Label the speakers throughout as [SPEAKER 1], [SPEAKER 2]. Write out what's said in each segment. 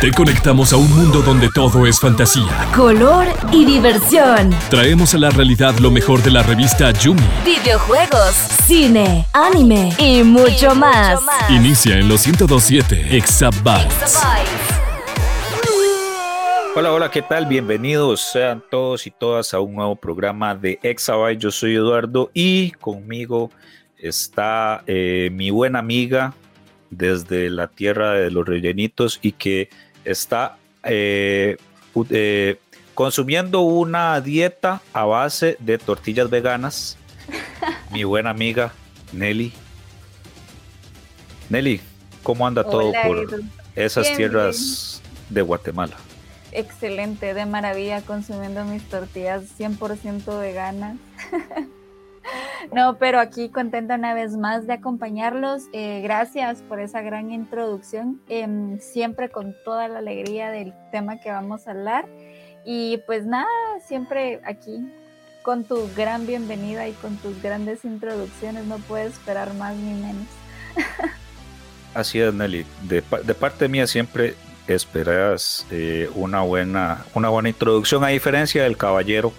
[SPEAKER 1] Te conectamos a un mundo donde todo es fantasía,
[SPEAKER 2] color y diversión.
[SPEAKER 1] Traemos a la realidad lo mejor de la revista Yumi.
[SPEAKER 2] Videojuegos, cine, anime y mucho, más.
[SPEAKER 1] Inicia en los 1027 Exabytes.
[SPEAKER 3] Hola, hola, ¿qué tal? Bienvenidos sean todos y todas a un nuevo programa de Exabyte. Yo soy Eduardo y conmigo está eh, mi buena amiga desde la tierra de los rellenitos y que está eh, eh, consumiendo una dieta a base de tortillas veganas. Mi buena amiga Nelly. Nelly, ¿cómo anda todo por esas tierras de Guatemala?
[SPEAKER 4] Excelente, de maravilla consumiendo mis tortillas 100% veganas. No, pero aquí contenta una vez más de acompañarlos. Eh, gracias por esa gran introducción, em, siempre con toda la alegría del tema que vamos a hablar. Y pues nada, siempre aquí con tu gran bienvenida y con tus grandes introducciones, no puedo esperar más ni menos.
[SPEAKER 3] Así es, Nelly. De, parte mía siempre esperas eh, una, buena, una buena introducción, a diferencia del caballero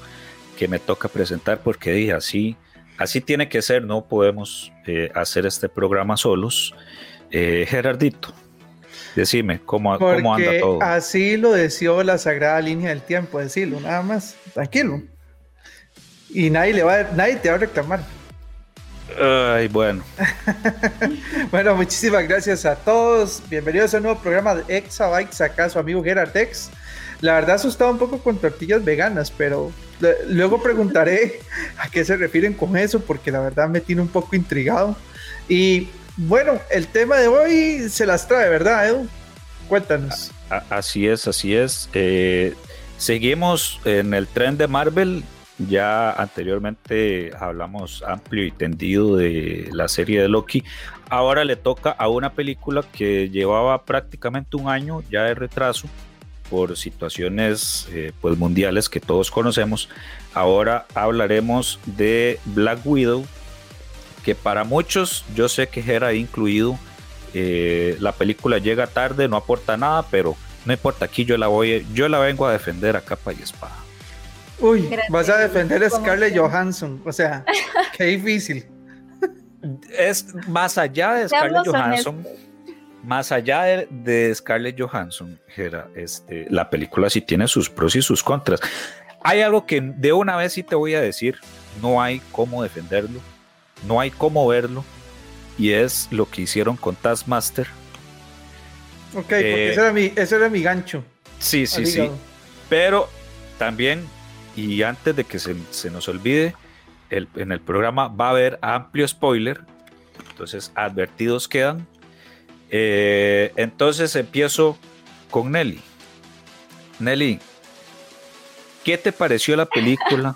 [SPEAKER 3] que me toca presentar, porque dije así así tiene que ser, no podemos eh, hacer este programa solos. Eh, Gerardito, decime, ¿cómo, ¿cómo, anda todo?
[SPEAKER 5] Así lo deseó la sagrada línea del tiempo, decirlo, nada más, tranquilo. Y nadie, le va, nadie te va a reclamar.
[SPEAKER 3] Ay, bueno.
[SPEAKER 5] bueno, muchísimas gracias a todos. Bienvenidos a un nuevo programa de Exabytes, acá su amigo Gerard X. La verdad asustado un poco con tortillas veganas, pero Luego preguntaré a qué se refieren con eso, porque la verdad me tiene un poco intrigado. Y bueno, el tema de hoy se las trae, ¿verdad, Edu? Cuéntanos.
[SPEAKER 3] Así es, así es. Eh, seguimos en el tren de Marvel. Ya anteriormente hablamos amplio y tendido de la serie de Loki. Ahora le toca a una película que llevaba prácticamente un año ya de retraso por situaciones eh, pues mundiales que todos conocemos. Ahora hablaremos de Black Widow, que para muchos, yo sé que era incluido, eh, la película llega tarde, no aporta nada, pero no importa, aquí yo la voy, yo la vengo a defender a capa y espada.
[SPEAKER 5] Uy, vas a defender a Scarlett Johansson, o sea, qué difícil.
[SPEAKER 3] Es más allá de Scarlett Johansson más allá de, Scarlett Johansson, este, la película sí tiene sus pros y sus contras. Hay algo que de una vez sí te voy a decir, no hay cómo defenderlo, no hay cómo verlo, y es lo que hicieron con Taskmaster.
[SPEAKER 5] Ok, porque eh, ese, era mi, ese era mi gancho.
[SPEAKER 3] Sí, sí, sí. Pero también, y antes de que se, nos olvide, en el programa va a haber amplio spoiler. Entonces, advertidos quedan eh, entonces empiezo con Nelly. Nelly, ¿qué te pareció la película?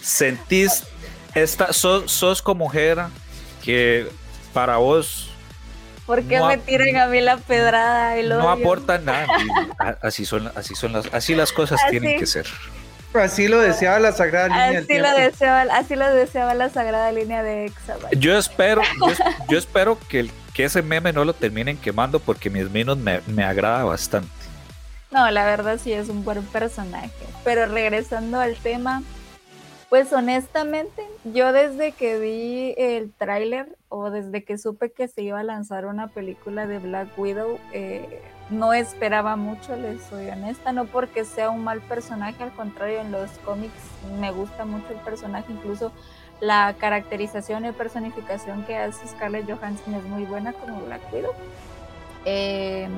[SPEAKER 3] ¿Sentís esta, sos, como mujer que para vos...
[SPEAKER 4] ¿Por qué me tiran a mí la pedrada? Y
[SPEAKER 3] no aporta nada. Así son, así son las, así las cosas tienen que ser.
[SPEAKER 5] Así lo deseaba la sagrada línea.
[SPEAKER 4] Así, lo deseaba, así lo deseaba la sagrada línea de Exabyte.
[SPEAKER 3] Yo espero, yo, espero que, que, ese meme no lo terminen quemando porque mis menos me, me agrada bastante.
[SPEAKER 4] No, la verdad sí es un buen personaje. Pero regresando al tema, pues honestamente, yo desde que vi el tráiler o desde que supe que se iba a lanzar una película de Black Widow, eh, no esperaba mucho, les soy honesta, no porque sea un mal personaje, al contrario, en los cómics me gusta mucho el personaje, incluso la caracterización y personificación que hace Scarlett Johansson es muy buena como Black Widow. Eh,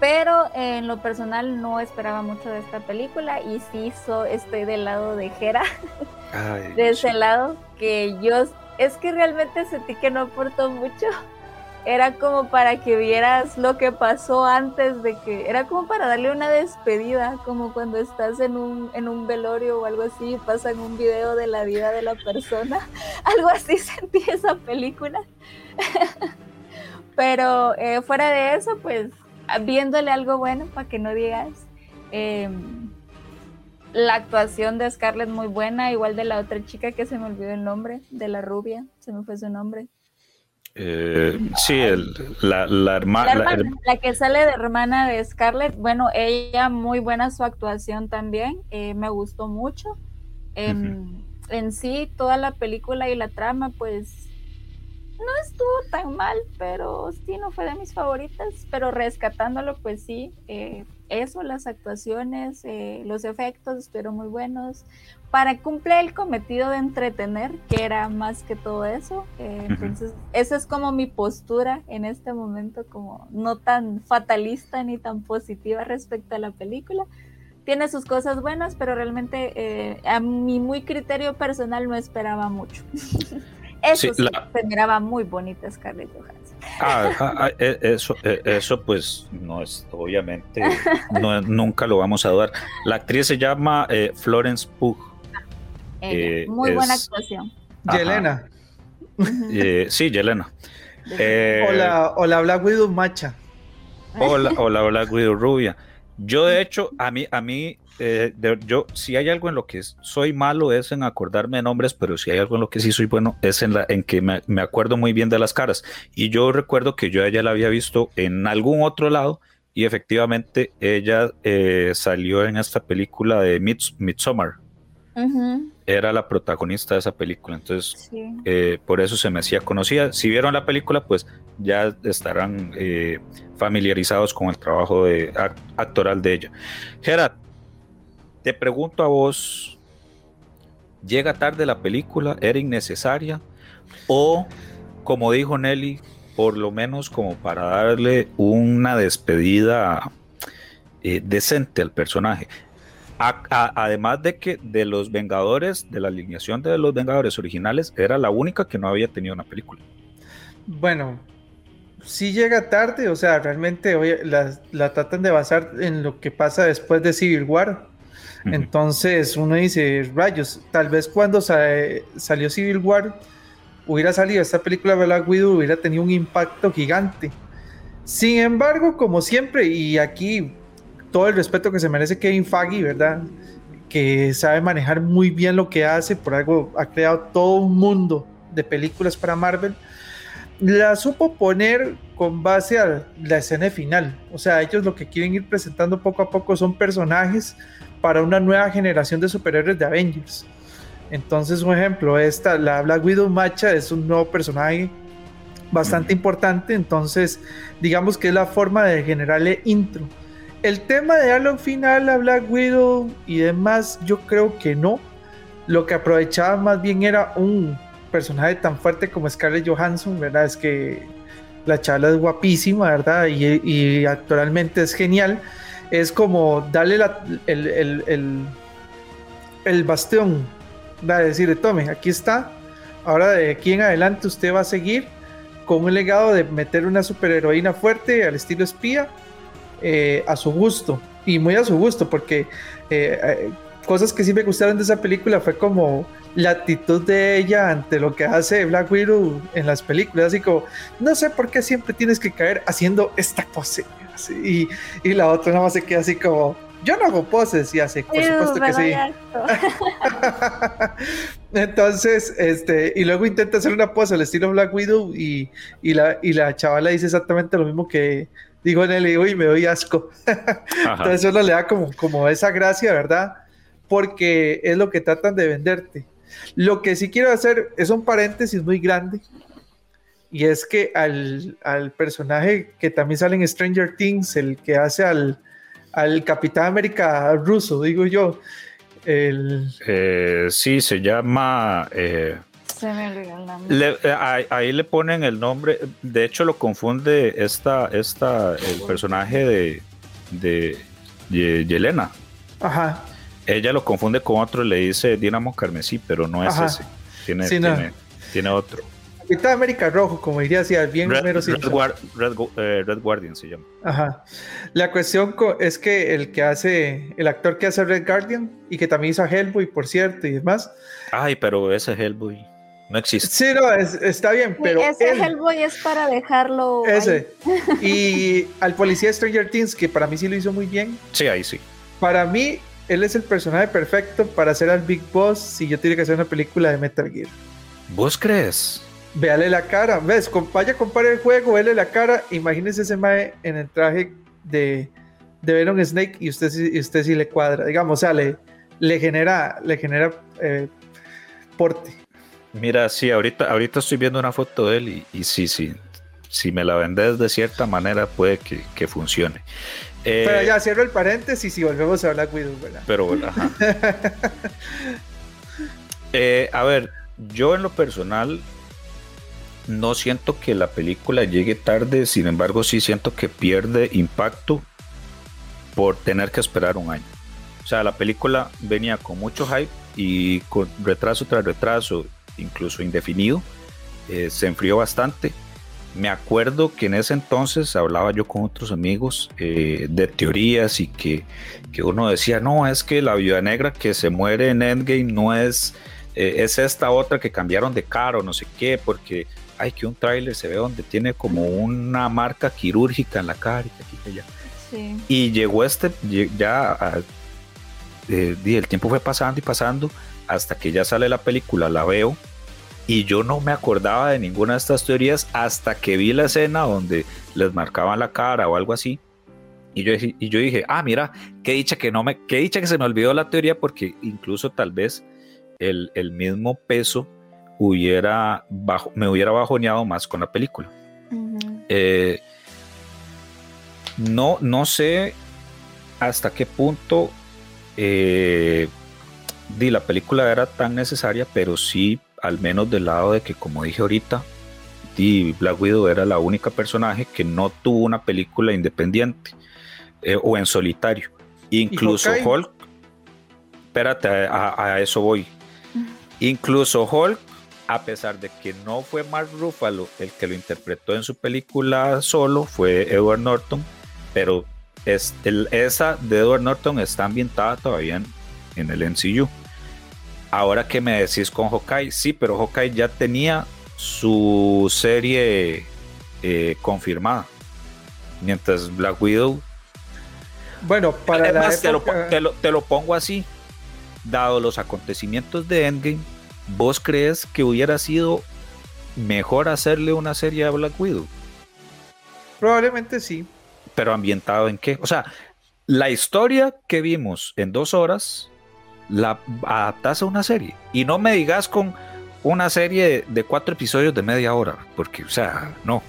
[SPEAKER 4] pero en lo personal no esperaba mucho de esta película y sí estoy del lado de Hera, de ese lado que yo es que realmente sentí que no aportó mucho era como para que vieras lo que pasó antes de que, era como para darle una despedida, como cuando estás en un, en un velorio o algo así, pasan un video de la vida de la persona, algo así sentí esa película. Pero eh, fuera de eso, pues viéndole algo bueno para que no digas. Em, la actuación de Scarlett muy buena, igual de la otra chica que se me olvidó el nombre, de la rubia, se me fue su nombre.
[SPEAKER 3] Eh, sí, el, la, la, hermana,
[SPEAKER 4] la, la, que sale de hermana de Scarlett, bueno, ella muy buena su actuación también, eh, me gustó mucho. En, en sí, toda la película y la trama, pues no estuvo tan mal, pero sí no fue de mis favoritas, pero rescatándolo, pues sí, eh, eso, las actuaciones, eh, los efectos estuvieron muy buenos, para cumplir el cometido de entretener, que era más que todo eso, eh, entonces esa es como mi postura en este momento, como no tan fatalista ni tan positiva respecto a la película, tiene sus cosas buenas, pero realmente a mi muy criterio personal no esperaba mucho. Eso sí, se miraba muy bonita Scarlett Johansson.
[SPEAKER 3] Ah, ah, ah e, eso, e, eso pues no es, obviamente, no, nunca lo vamos a dudar. La actriz se llama eh, Florence Pugh.
[SPEAKER 4] Eh, muy buena actuación.
[SPEAKER 5] Yelena.
[SPEAKER 3] Eh, sí, Yelena.
[SPEAKER 5] hola, hola Black Widow Macha.
[SPEAKER 3] Hola, hola Black Widow Rubia. Yo de hecho, a mí, a mí eh, yo, si hay algo en lo que soy malo es en acordarme de nombres, pero si hay algo en lo que sí soy bueno es en, la, en que me, acuerdo muy bien de las caras. Y yo recuerdo que yo a ella la había visto en algún otro lado y efectivamente ella eh, salió en esta película de Midsommar. Era la protagonista de esa película, entonces eh, por eso se me hacía conocida. Si vieron la película, pues ya estarán familiarizados con el trabajo de, actoral de ella. Gerard, te pregunto a vos, ¿llega tarde la película? ¿Era innecesaria? ¿O, como dijo Nelly, por lo menos como para darle una despedida eh, decente al personaje? además de que de los Vengadores, de la alineación de los Vengadores originales, era la única que no había tenido una película.
[SPEAKER 5] Bueno, sí llega tarde, o sea, realmente la, tratan de basar en lo que pasa después de Civil War. Entonces uno dice, rayos, tal vez cuando salió Civil War hubiera salido esta película de Black Widow, hubiera tenido un impacto gigante. Sin embargo, como siempre, y aquí todo el respeto que se merece Kevin Feige, ¿verdad? Que sabe manejar muy bien lo que hace, por algo ha creado todo un mundo de películas para Marvel, la supo poner con base a la escena final. O sea, ellos lo que quieren ir presentando poco a poco son personajes para una nueva generación de superhéroes de Avengers. Entonces, un ejemplo, esta, la Black Widow Macha es un nuevo personaje bastante importante, entonces digamos que es la forma de generarle intro. El tema de darle final a Black Widow y demás, yo creo que no. Lo que aprovechaba más bien era un personaje tan fuerte como Scarlett Johansson, ¿verdad? Es que la charla es guapísima, ¿verdad? Y, y actualmente es genial es como darle el, el, bastión, va a decir, tome, aquí está, ahora de aquí en adelante usted va a seguir con un legado de meter una superheroína fuerte al estilo espía eh, a su gusto, y muy a su gusto, porque eh, eh, cosas que sí me gustaron de esa película fue como la actitud de ella ante lo que hace Black Widow en las películas, así como, no sé por qué siempre tienes que caer haciendo esta pose y, la otra nada más se queda así como, yo no hago poses y hace, por supuesto que sí. Entonces, este, y luego intenta hacer una pose al estilo Black Widow y, la, y la chavala dice exactamente lo mismo que digo en el y me doy asco. Entonces eso le da como, como esa gracia, ¿verdad? Porque es lo que tratan de venderte. Lo que sí quiero hacer es un paréntesis muy grande y es que al, personaje que también sale en Stranger Things, el que hace al, al Capitán América ruso, digo yo. El...
[SPEAKER 3] Eh, sí, se llama... Eh, se me eh, ahí, le ponen el nombre, de hecho lo confunde esta, esta, el personaje de, de, Yelena. Ajá. Ella lo confunde con otro, le dice Dinamo Carmesí, pero no es ese. Tiene, tiene, tiene otro.
[SPEAKER 5] Capitán América Rojo, como diría así, bien
[SPEAKER 3] Red, eh, Red, Guardian se llama.
[SPEAKER 5] Ajá. La cuestión es que el que hace, el actor que hace Red Guardian y que también hizo a Hellboy, por cierto, y demás.
[SPEAKER 3] Ay, pero ese Hellboy no existe.
[SPEAKER 5] Sí, no, está bien, pero.
[SPEAKER 4] ese Hellboy es para dejarlo.
[SPEAKER 5] Ese. Y al policía Stranger Things, que para mí sí lo hizo muy bien.
[SPEAKER 3] Sí, ahí sí.
[SPEAKER 5] Para mí, él es el personaje perfecto para hacer al Big Boss si yo tuviera que hacer una película de Metal Gear.
[SPEAKER 3] ¿Vos crees?
[SPEAKER 5] Véale la cara, ves, vaya a comprar el juego, véale la cara, imagínese ese mae en el traje de, de Venom Snake y usted, y usted sí le cuadra, digamos, o sea, le, le genera, le genera eh, porte.
[SPEAKER 3] Mira, sí, ahorita, ahorita estoy viendo una foto de él y, y sí, sí, si me la vendes de cierta manera puede que, que funcione.
[SPEAKER 5] Eh, pero ya cierro el paréntesis y volvemos a hablar Widow, ¿verdad?
[SPEAKER 3] Pero bueno, eh, a ver, yo en lo personal no siento que la película llegue tarde, sin embargo sí siento que pierde impacto por tener que esperar un año. O sea, la película venía con mucho hype y con retraso tras retraso, incluso indefinido, eh, se enfrió bastante. Me acuerdo que en ese entonces hablaba yo con otros amigos eh, de teorías y que, que, uno decía, no, es que la viuda negra que se muere en Endgame no es, eh, es esta otra que cambiaron de cara o no sé qué, porque hay que un tráiler se ve donde tiene como una marca quirúrgica en la cara y aquí y allá. Sí. Y llegó este, ya a, eh, el tiempo fue pasando y pasando hasta que ya sale la película, la veo y yo no me acordaba de ninguna de estas teorías hasta que vi la escena donde les marcaban la cara o algo así. Y yo, y yo dije, ah, mira, qué dicha que no me, qué dicha que se me olvidó la teoría porque incluso tal vez el, el mismo peso hubiera bajo, me hubiera bajoneado más con la película. eh, no, no sé hasta qué punto eh, la película era tan necesaria, pero sí, al menos del lado de que, como dije ahorita, di, Black Widow era la única personaje que no tuvo una película independiente eh, o en solitario. Incluso Hulk, espérate, a, a, eso voy. Incluso Hulk, a pesar de que no fue Mark Ruffalo el que lo interpretó en su película solo, fue Edward Norton, pero es, el, esa de Edward Norton está ambientada todavía en, en el MCU. Ahora que me decís con Hawkeye, sí, pero Hawkeye ya tenía su serie eh, confirmada. Mientras Black Widow.
[SPEAKER 5] Bueno, para
[SPEAKER 3] Además, te, lo, te, lo, te, lo, pongo así. Dado los acontecimientos de Endgame, ¿vos crees que hubiera sido mejor hacerle una serie a Black Widow?
[SPEAKER 5] Probablemente sí.
[SPEAKER 3] Pero ambientado en qué? O sea, la historia que vimos en dos horas la adaptas a una serie. Y no me digas con una serie de cuatro episodios de media hora, porque, o sea, no.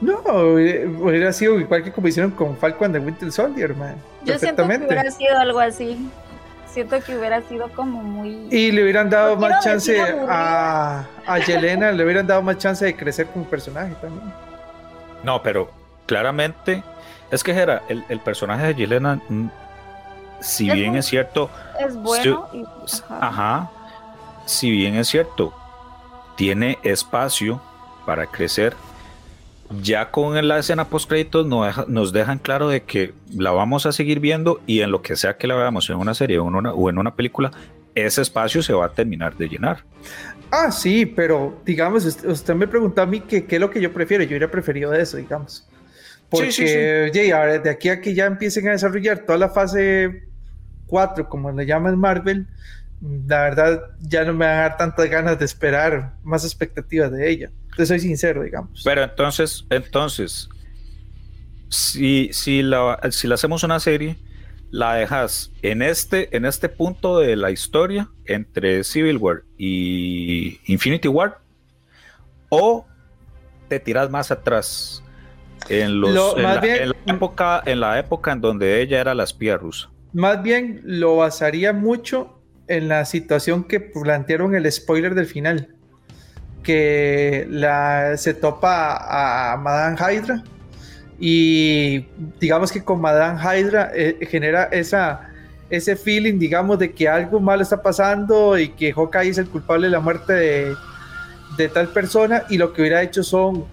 [SPEAKER 5] No, hubiera sido igual que como hicieron con Falcon de Winter Soldier, man.
[SPEAKER 4] Yo siento que hubiera sido algo así. Siento que hubiera sido como muy.
[SPEAKER 5] Y le hubieran dado no más chance a, a Yelena, le hubieran dado más chance de crecer como personaje también.
[SPEAKER 3] No, pero claramente, es que era el, el personaje de Yelena si es bien muy, es cierto.
[SPEAKER 4] Es bueno.
[SPEAKER 3] Si, y, ajá. ajá. Si bien es cierto, tiene espacio para crecer. Ya con la escena post créditos nos, deja, nos, dejan claro de que la vamos a seguir viendo y en lo que sea que la veamos en una serie o en una, o en una película, ese espacio se va a terminar de llenar.
[SPEAKER 5] Ah, sí, pero digamos, usted me preguntó a mí qué es lo que yo prefiero. Yo hubiera preferido eso, digamos. Porque, sí, sí, sí. Oye, ahora de aquí a que ya empiecen a desarrollar toda la fase 4, como le llaman Marvel, la verdad ya no me va a dar tantas ganas de esperar más expectativas de ella. Te soy sincero, digamos.
[SPEAKER 3] Pero entonces, entonces, si, si, la, si la hacemos una serie, la dejas en este, en este punto de la historia entre Civil War y Infinity War, o te tiras más atrás en, los, Lo, en, la, bien, en, la, época, en la época en donde ella era la espía rusa.
[SPEAKER 5] Más bien lo basaría mucho en la situación que plantearon el spoiler del final. Que se topa a Madame Hydra y digamos que con Madame Hydra eh, genera esa, ese feeling, digamos, de que algo malo está pasando y que Hawkeye es el culpable de la muerte de, de tal persona y lo que hubiera hecho son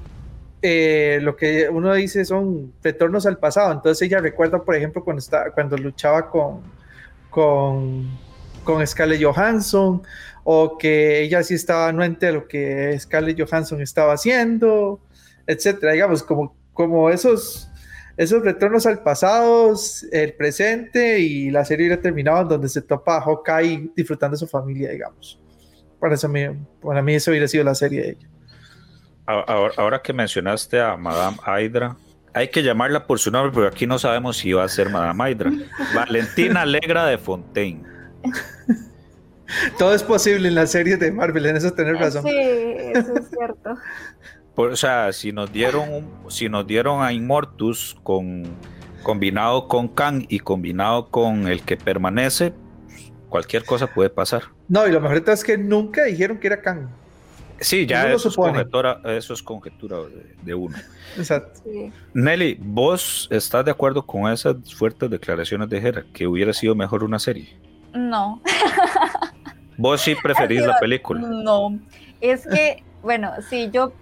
[SPEAKER 5] eh, lo que uno dice son retornos al pasado. Entonces ella recuerda, por ejemplo, cuando, está, cuando luchaba con, con, con Scarlett Johansson, o que ella sí estaba anuente a lo que Scarlett Johansson estaba haciendo, etcétera. Digamos, como, como esos, esos retornos al pasado, el presente y la serie hubiera terminado en donde se topa a Hawkeye disfrutando de su familia, digamos. para, eso, para mí eso hubiera sido la serie de ella.
[SPEAKER 3] Ahora, ahora, que mencionaste a Madame Hydra, hay que llamarla por su nombre, pero aquí no sabemos si va a ser Madame Hydra. Valentina Alegra de Fontaine.
[SPEAKER 5] Todo es posible en la serie de Marvel, en eso tener razón.
[SPEAKER 4] Sí, eso es cierto.
[SPEAKER 3] o sea, si nos dieron si nos dieron a Immortus con combinado con Kang y combinado con el que permanece, cualquier cosa puede pasar.
[SPEAKER 5] No, y lo mejor es que nunca dijeron que era Kang.
[SPEAKER 3] Sí, ya eso, es, conjetura, eso es conjetura de, uno.
[SPEAKER 5] Exacto.
[SPEAKER 3] Nelly, ¿vos estás de acuerdo con esas fuertes declaraciones de Hera? Que hubiera sido mejor una serie.
[SPEAKER 4] No.
[SPEAKER 3] ¿Vos sí preferís la película?
[SPEAKER 4] No. Es que, bueno, sí, yo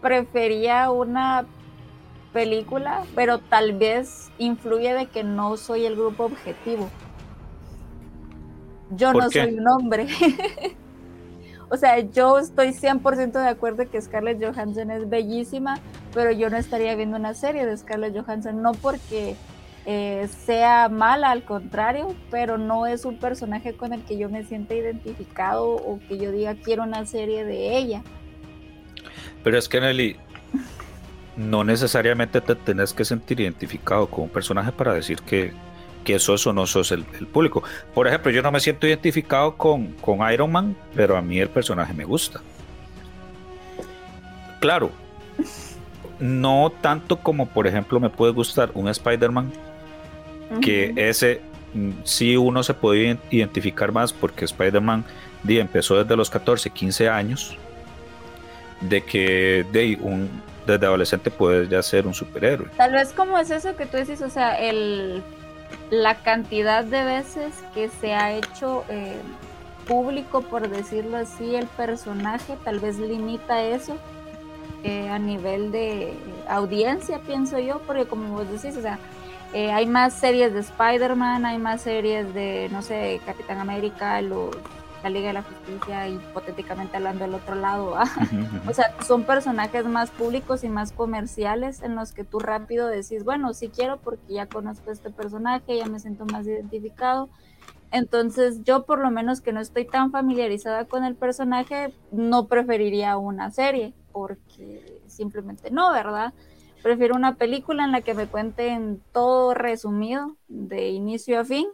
[SPEAKER 4] prefería una película, pero tal vez influye de que no soy el grupo objetivo. Yo no soy un hombre. o sea, yo estoy 100% de acuerdo que Scarlett Johansson es bellísima, pero yo no estaría viendo una serie de Scarlett Johansson, no porque eh, sea mala, al contrario, pero no es un personaje con el que yo me sienta identificado o que yo diga quiero una serie de ella.
[SPEAKER 3] Pero es que Nelly, no necesariamente te tenés que sentir identificado con un personaje para decir que, que sos o no sos el, público. Por ejemplo, yo no me siento identificado con, con Iron Man, pero a mí el personaje me gusta. Claro, no tanto como por ejemplo me puede gustar un Spider-Man, que ese mm, sí uno se puede identificar más porque Spider-Man empezó desde los 14, 15 años, de que de un, desde adolescente puede ya ser un superhéroe.
[SPEAKER 4] Tal vez como es eso que tú dices, o sea, el la cantidad de veces que se ha hecho eh, público, por decirlo así, el personaje, tal vez limita eso eh, a nivel de audiencia, pienso yo, porque como vos decís, o sea, eh, hay más series de Spider-Man, hay más series de, no sé, Capitán América, los la Liga de la Justicia, hipotéticamente hablando del otro lado. O sea, son personajes más públicos y más comerciales en los que tú rápido decís, bueno, sí quiero porque ya conozco a este personaje, ya me siento más identificado. Entonces yo por lo menos que no estoy tan familiarizada con el personaje, no preferiría una serie, porque simplemente no, ¿verdad? Prefiero una película en la que me cuenten todo resumido, de inicio a fin,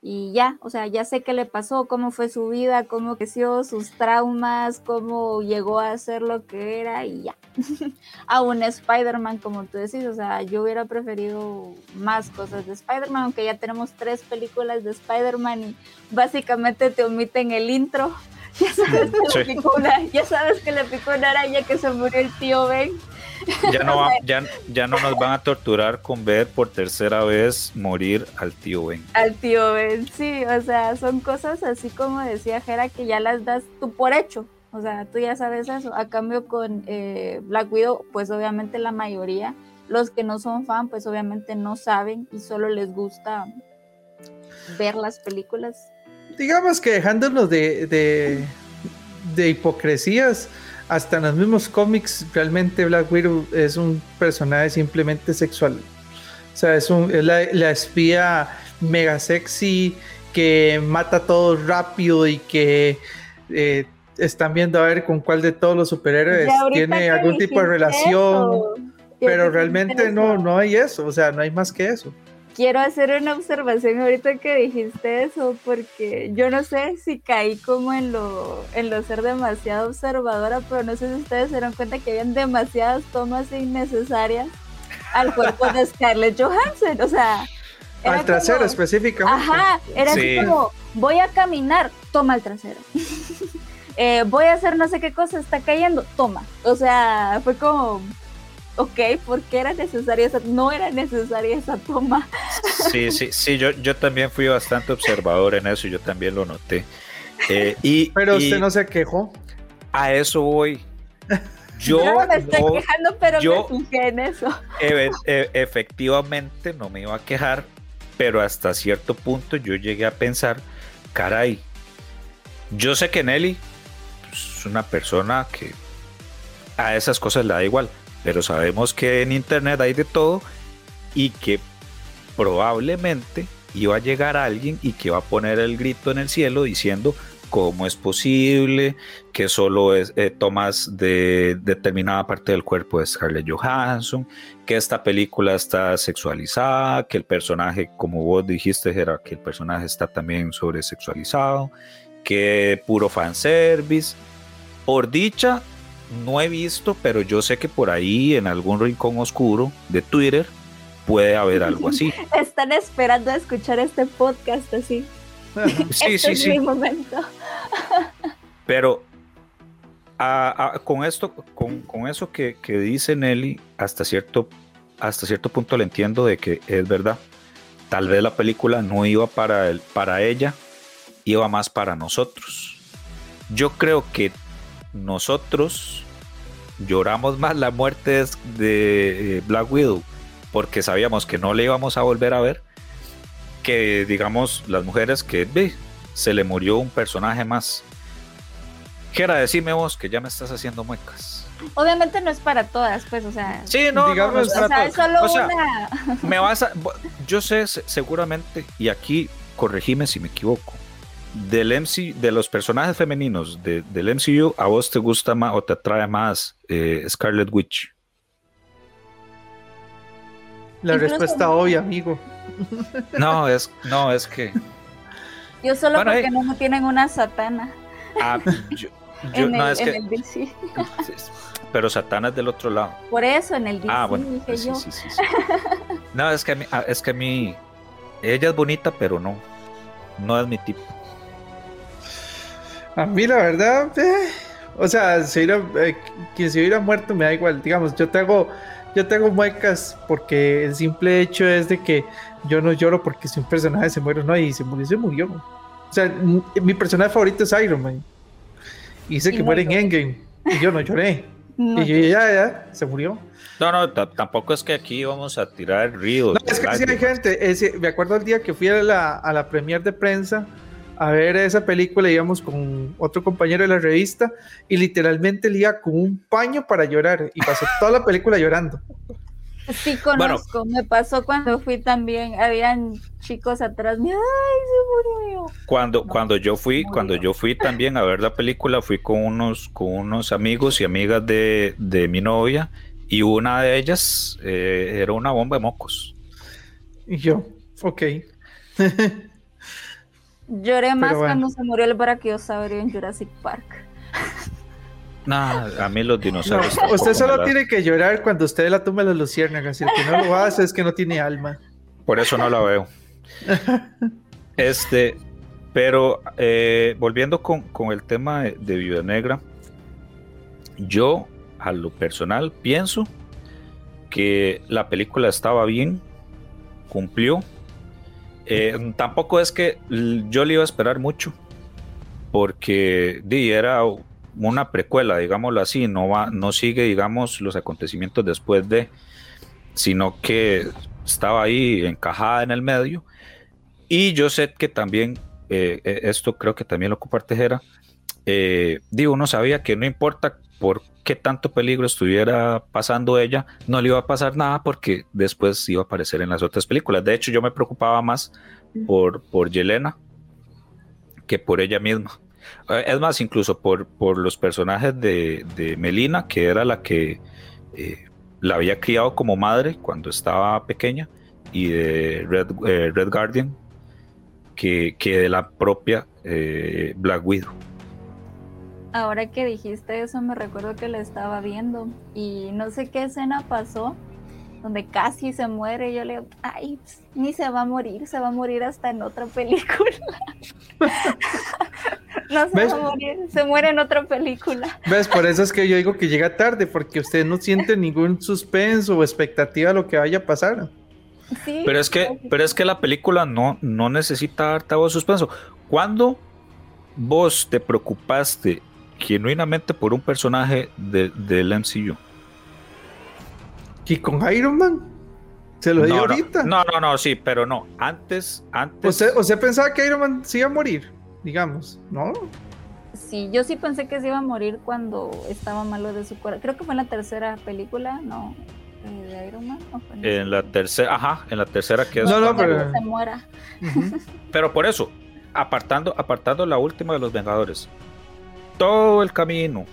[SPEAKER 4] y ya, o sea, ya sé qué le pasó, cómo fue su vida, cómo creció, sus traumas, cómo llegó a ser lo que era y ya. a un Spider-Man, como tú decís, o sea, yo hubiera preferido más cosas de Spider-Man, aunque ya tenemos tres películas de Spider-Man y básicamente te omiten el intro. Ya sabes, que le picó una, ya sabes que le picó una araña que se murió el tío Ben.
[SPEAKER 3] Ya no, ya, ya no nos van a torturar con ver por tercera vez morir al tío Ben.
[SPEAKER 4] Al tío Ben, sí, o sea, son cosas así como decía Jera que ya las das tú por hecho. O sea, tú ya sabes eso. A cambio con eh, Black Widow, pues obviamente la mayoría, los que no son fan, pues obviamente no saben y solo les gusta ver las películas.
[SPEAKER 5] Digamos que dejándonos de, de, de hipocresías, hasta en los mismos cómics, realmente Black Widow es un personaje simplemente sexual. O sea, es, un, la, espía mega sexy que mata todo rápido y que eh, están viendo a ver con cuál de todos los superhéroes tiene algún tipo de relación. Pero realmente no, no hay eso, o sea, no hay más que eso
[SPEAKER 4] quiero hacer una observación ahorita que dijiste eso, porque yo no sé si caí como en lo, en lo ser demasiado observadora, pero no sé si ustedes se dieron cuenta que habían demasiadas tomas innecesarias al cuerpo de Scarlett Johansson, o sea...
[SPEAKER 5] Al trasero específicamente.
[SPEAKER 4] Ajá, era así como, voy a caminar, toma el trasero. Eh, voy a hacer no sé qué cosa, está cayendo, toma. O sea, fue como, ok, ¿por qué era necesaria esa, no era necesaria esa toma?
[SPEAKER 3] Sí, sí, sí, yo, yo también fui bastante observador en eso, yo también lo noté. Eh, y,
[SPEAKER 5] pero usted no se quejó.
[SPEAKER 3] A eso voy. Yo,
[SPEAKER 4] no me estoy quejando, pero me fijé en eso.
[SPEAKER 3] E, efectivamente no me iba a quejar, pero hasta cierto punto yo llegué a pensar, caray, yo sé que Nelly es una persona que a esas cosas le da igual, pero sabemos que en internet hay de todo y que probablemente iba a llegar alguien y que va a poner el grito en el cielo diciendo cómo es posible que solo es, eh, tomas de determinada parte del cuerpo de Scarlett Johansson, que esta película está sexualizada, que el personaje, como vos dijiste, era que el personaje está también sobresexualizado, que puro fanservice. Por dicha, no he visto, pero yo sé que por ahí en algún rincón oscuro de Twitter puede haber algo así.
[SPEAKER 4] Están esperando a escuchar este podcast así.
[SPEAKER 3] Sí,
[SPEAKER 4] este
[SPEAKER 3] sí,
[SPEAKER 4] es
[SPEAKER 3] sí.
[SPEAKER 4] mi momento.
[SPEAKER 3] Pero a- a- con esto, con, con eso que, que dice Nelly, hasta cierto, hasta cierto punto le entiendo de que es verdad. Tal vez la película no iba para, el, para ella, iba más para nosotros. Yo creo que nosotros lloramos más la muerte de, de Black Widow porque sabíamos que no le íbamos a volver a ver que digamos las mujeres que ve, se le murió un personaje más. Quiera decirme vos que ya me estás haciendo muecas.
[SPEAKER 4] Obviamente no es para todas, pues, o sea.
[SPEAKER 3] Sí, no,
[SPEAKER 5] Digamos,
[SPEAKER 3] no, no es
[SPEAKER 4] o
[SPEAKER 3] para
[SPEAKER 4] sea, es
[SPEAKER 3] todos.
[SPEAKER 4] solo
[SPEAKER 3] O sea,
[SPEAKER 4] una.
[SPEAKER 3] me vas a, yo sé se- seguramente y aquí corregime si me equivoco. Del MC, de los personajes femeninos de- del MCU, ¿a vos te gusta más o te atrae más eh, Scarlet Witch?
[SPEAKER 5] La
[SPEAKER 4] Incluso-
[SPEAKER 5] respuesta obvia, amigo.
[SPEAKER 3] No, es, no, es que.
[SPEAKER 4] Yo solo
[SPEAKER 3] Bueno,
[SPEAKER 4] porque
[SPEAKER 3] eh.
[SPEAKER 4] no, no tienen una satana
[SPEAKER 3] ah, yo- yo-
[SPEAKER 4] en,
[SPEAKER 3] no,
[SPEAKER 4] el,
[SPEAKER 3] es
[SPEAKER 4] en
[SPEAKER 3] que.
[SPEAKER 4] el DC.
[SPEAKER 3] Pero Satana es del otro lado.
[SPEAKER 4] Por eso en el DC
[SPEAKER 3] Ah, bueno.
[SPEAKER 4] dije
[SPEAKER 3] Sí,
[SPEAKER 4] yo.
[SPEAKER 3] sí, sí, sí. No, es que a mí, es que a mí, ella es bonita, pero no, no es mi tipo.
[SPEAKER 5] A mí la verdad, eh, o sea, si hubiera, eh, quien se hubiera muerto me da igual. Digamos, yo tengo, yo tengo muecas porque el simple hecho es de que yo no lloro porque si un personaje se muere o no, y se murió, se murió. O sea, mi personaje favorito es Iron Man. Y
[SPEAKER 4] Y
[SPEAKER 5] que
[SPEAKER 4] no
[SPEAKER 5] muere en. Endgame. Y yo no lloré.
[SPEAKER 4] No,
[SPEAKER 5] y yo ya, ya, se murió.
[SPEAKER 3] No, no, ta- tampoco es que aquí vamos a tirar ríos.
[SPEAKER 5] No, es que sí hay gente. ese- me acuerdo el día que fui a la, a la premier de prensa a ver esa película, íbamos con otro compañero de la revista y literalmente le iba con un paño para llorar y pasó toda la película llorando.
[SPEAKER 4] Sí conozco, me pasó cuando fui también, habían chicos atrás ay, se murió.
[SPEAKER 3] Cuando,
[SPEAKER 4] No,
[SPEAKER 3] cuando yo fui,
[SPEAKER 4] murió.
[SPEAKER 3] cuando yo fui también a ver la película, fui con unos, con unos amigos y amigas de, de mi novia, y una de ellas eh, era una bomba de mocos.
[SPEAKER 5] Y yo, ok.
[SPEAKER 4] Lloré más
[SPEAKER 5] bueno.
[SPEAKER 4] cuando se murió el brachiosaurio en Jurassic Park.
[SPEAKER 3] Nah, a mí los
[SPEAKER 5] No,
[SPEAKER 3] dinosaurios.
[SPEAKER 5] usted solo
[SPEAKER 3] la-
[SPEAKER 5] tiene que llorar cuando usted la tumba de las luciérnagas. Y el que no lo hace es que no tiene alma.
[SPEAKER 3] Por eso no la veo. Este, pero eh, volviendo con, con el tema de, de Viuda Negra, yo a lo personal pienso que la película estaba bien, cumplió. Eh, tampoco es que yo le iba a esperar mucho, porque di, era una precuela, digámoslo así, no, va, no sigue, digamos, los acontecimientos después de, sino que estaba ahí encajada en el medio. Y yo sé que también, eh, eh, esto creo que también lo comparte Jera, eh, digo, uno sabía que no importa por qué tanto peligro estuviera pasando ella, no le iba a pasar nada porque después iba a aparecer en las otras películas. De hecho, yo me preocupaba más por, por Yelena que por ella misma. Eh, Es más, incluso por, por los personajes de, de Melina, que era la que eh, la había criado como madre cuando estaba pequeña, y de Red, eh, Red Guardian, que, que de la propia eh, Black Widow.
[SPEAKER 4] Ahora que dijiste eso, me recuerdo que la estaba viendo y no sé qué escena pasó donde casi se muere. y Yo le digo, ay, ps, ni se va a morir, se va a morir hasta en otra película. no se
[SPEAKER 5] ¿Ves?
[SPEAKER 4] va a morir, se muere en otra película.
[SPEAKER 5] ¿Ves? Por eso es que yo digo que llega tarde, porque usted no siente ningún suspenso o expectativa de lo que vaya a pasar.
[SPEAKER 4] Sí,
[SPEAKER 3] Pero es que, pero es que la película no, no necesita darte a vos suspenso. ¿Cuándo vos te preocupaste genuinamente por un personaje de- del MCU?
[SPEAKER 5] Y con Iron Man, se lo digo
[SPEAKER 3] no, no,
[SPEAKER 5] ahorita.
[SPEAKER 3] no, no, no, sí, pero no. Antes, antes.
[SPEAKER 5] ¿Usted, ¿Usted pensaba que Iron Man se iba a morir? Digamos, ¿no?
[SPEAKER 4] Sí, yo sí pensé que se iba a morir cuando estaba malo de su corazón. Creo que fue en la tercera película, ¿no? Eh, De Iron Man. ¿o fue en
[SPEAKER 3] en la tercera, ajá, en la tercera que es
[SPEAKER 5] No, no, pero-
[SPEAKER 4] se muera.
[SPEAKER 3] Pero por eso, apartando, apartando la última de los Vengadores, todo el camino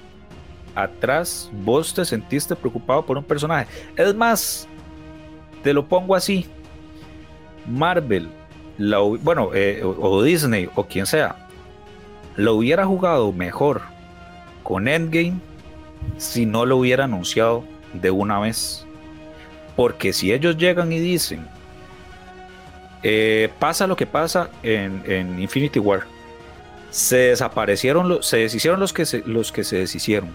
[SPEAKER 3] atrás vos te sentiste preocupado por un personaje. Es más, te lo pongo así. Marvel, bueno, eh, o, Disney o quien sea, lo hubiera jugado mejor con Endgame si no lo hubiera anunciado de una vez. Porque si ellos llegan y dicen, eh, pasa lo que pasa en, Infinity War, se desaparecieron, se deshicieron los que se, los que se deshicieron.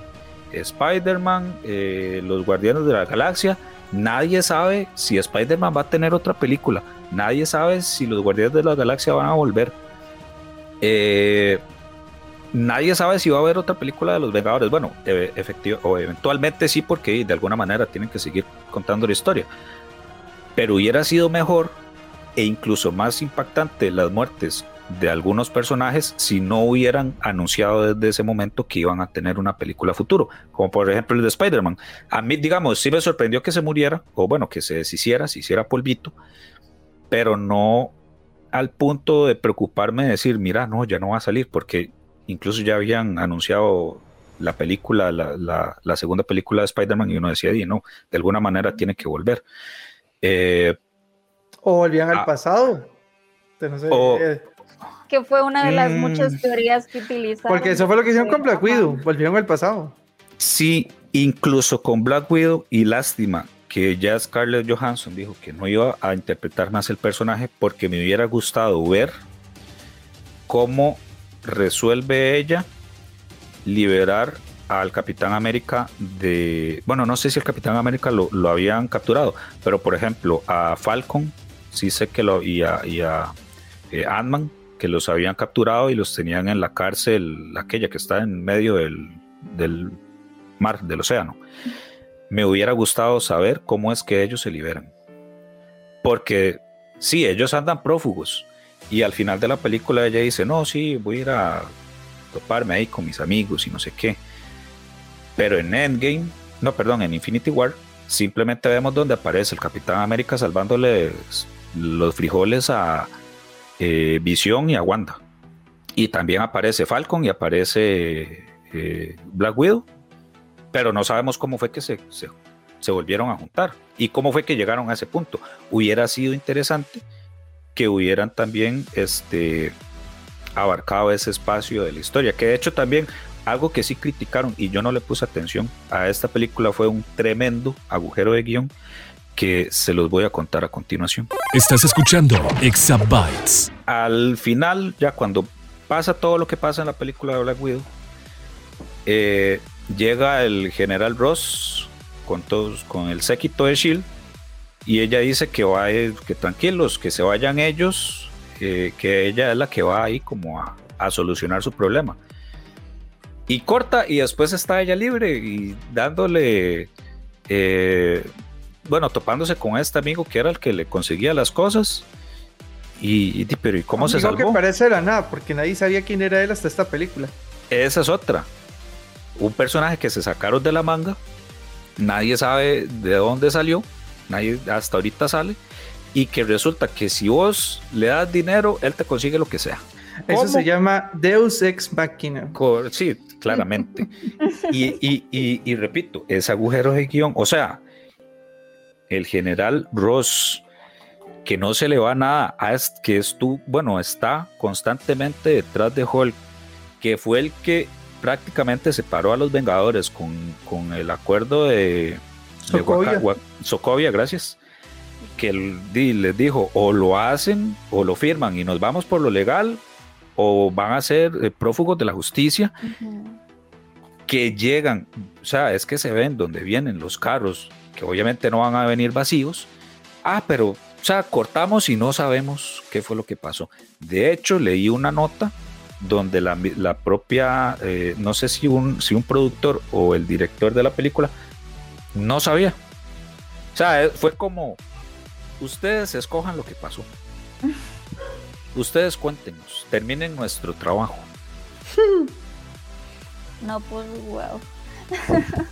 [SPEAKER 3] Spider-Man, eh, los Guardianes de la Galaxia, nadie sabe si Spider-Man va a tener otra película, nadie sabe si los Guardianes de la Galaxia van a volver. Eh, nadie sabe si va a haber otra película de los Vengadores. Bueno, e, o eventualmente sí, porque de alguna manera tienen que seguir contando la historia. Pero hubiera sido mejor e incluso más impactante las muertes de algunos personajes si no hubieran anunciado desde ese momento que iban a tener una película futuro, como por ejemplo el de Spider-Man. A mí, digamos, sí me sorprendió que se muriera, o bueno, que se deshiciera, se hiciera polvito, pero no al punto de preocuparme de decir, mira, no, ya no va a salir, porque incluso ya habían anunciado la película, la, segunda película de Spider-Man, y uno decía, y no, de alguna manera tiene que volver.
[SPEAKER 5] Eh, o volvían al pasado.
[SPEAKER 4] Que fue una de las muchas mm. teorías que utilizaron.
[SPEAKER 5] Porque eso fue lo que hicieron con Black Widow, volvieron al pasado.
[SPEAKER 3] Sí, incluso con Black Widow y lástima que ya Scarlett Johansson dijo que no iba a interpretar más el personaje porque me hubiera gustado ver cómo resuelve ella liberar al Capitán América de... Bueno, no sé si el Capitán América lo, habían capturado, pero por ejemplo a Falcon, sí sé que lo... y a, y a eh, Ant-Man, que los habían capturado y los tenían en la cárcel, aquella que está en medio del, del mar, del océano. Me hubiera gustado saber cómo es que ellos se liberan. Porque sí, ellos andan prófugos, y al final de la película ella dice, no, sí, voy a ir a toparme ahí con mis amigos y no sé qué. Pero en Endgame, no, perdón, en Infinity War, simplemente vemos donde aparece el Capitán América salvándole los frijoles a eh, Visión y a Wanda. Y también aparece Falcon y aparece eh, Black Widow. Pero no sabemos cómo fue que se, se, se volvieron a juntar y cómo fue que llegaron a ese punto. Hubiera sido interesante que hubieran también este, abarcado ese espacio de la historia. Que de hecho también algo que sí criticaron y yo no le puse atención a esta película fue un tremendo agujero de guion que se los voy a contar a continuación.
[SPEAKER 1] Estás escuchando Exabytes.
[SPEAKER 3] Al final, ya cuando pasa todo lo que pasa en la película de Black Widow, eh, llega el general Ross con todos, con el séquito de Shield y ella dice que va que tranquilos, que se vayan ellos, eh, que ella es la que va ahí como a, solucionar su problema. Y corta y después está ella libre y dándole, eh, bueno, topándose con este amigo que era el que le conseguía las cosas. Y, pero ¿y cómo se salvó? que
[SPEAKER 5] parece la nada, porque nadie sabía quién era él hasta esta película.
[SPEAKER 3] Esa es otra. Un personaje que se sacaron de la manga, nadie sabe de dónde salió nadie hasta ahorita sale, y que resulta que si vos le das dinero, él te consigue lo que sea.
[SPEAKER 5] Eso se llama Deus Ex Machina.
[SPEAKER 3] Sí, claramente. y, repito, ese agujero de guion, o sea, el general Ross, que no se le va nada, a que es tú, bueno, está constantemente detrás de Hulk, que fue el que prácticamente separó a los Vengadores con, con el acuerdo de, Sokovia. gracias. Que les dijo, o lo hacen o lo firman y nos vamos por lo legal, o van a ser eh, prófugos de la justicia, que llegan, o sea, es que se ven donde vienen los carros, que obviamente no van a venir vacíos. Ah, pero, o sea, cortamos y no sabemos qué fue lo que pasó. De hecho, leí una nota donde la, propia, eh, no sé si un, si un productor o el director de la película no sabía. O sea, eh, fue como, ustedes escojan lo que pasó. Ustedes cuéntenos, terminen nuestro trabajo.
[SPEAKER 4] No, pues, wow.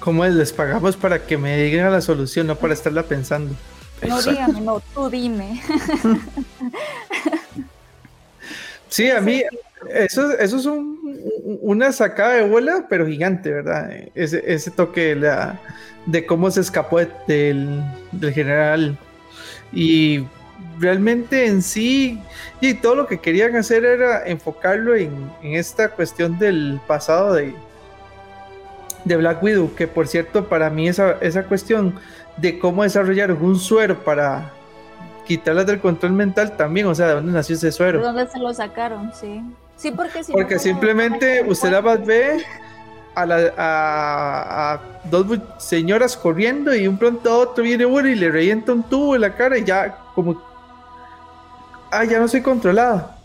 [SPEAKER 5] ¿Cómo es? Les pagamos para que me digan la solución, no para estarla pensando.
[SPEAKER 4] No dígame, no, tú dime.
[SPEAKER 5] Sí, a mí eso, eso es un, una sacada de bola, pero gigante, ¿verdad? Ese, ese toque de, la, de cómo se escapó del, del general. Y realmente en sí, y todo lo que querían hacer era enfocarlo en, en esta cuestión del pasado de, de Black Widow, que por cierto, para mí esa, esa cuestión de cómo desarrollar un suero para quitarlas del control mental también, o sea, ¿de dónde nació ese suero?
[SPEAKER 4] ¿De dónde se lo sacaron? Sí. Sí, porque si
[SPEAKER 5] Porque simplemente usted la ve a, la, a, a, dos señoras corriendo y un pronto a otro viene uno y le revienta un tubo en la cara y ya como ah, ya no soy controlada.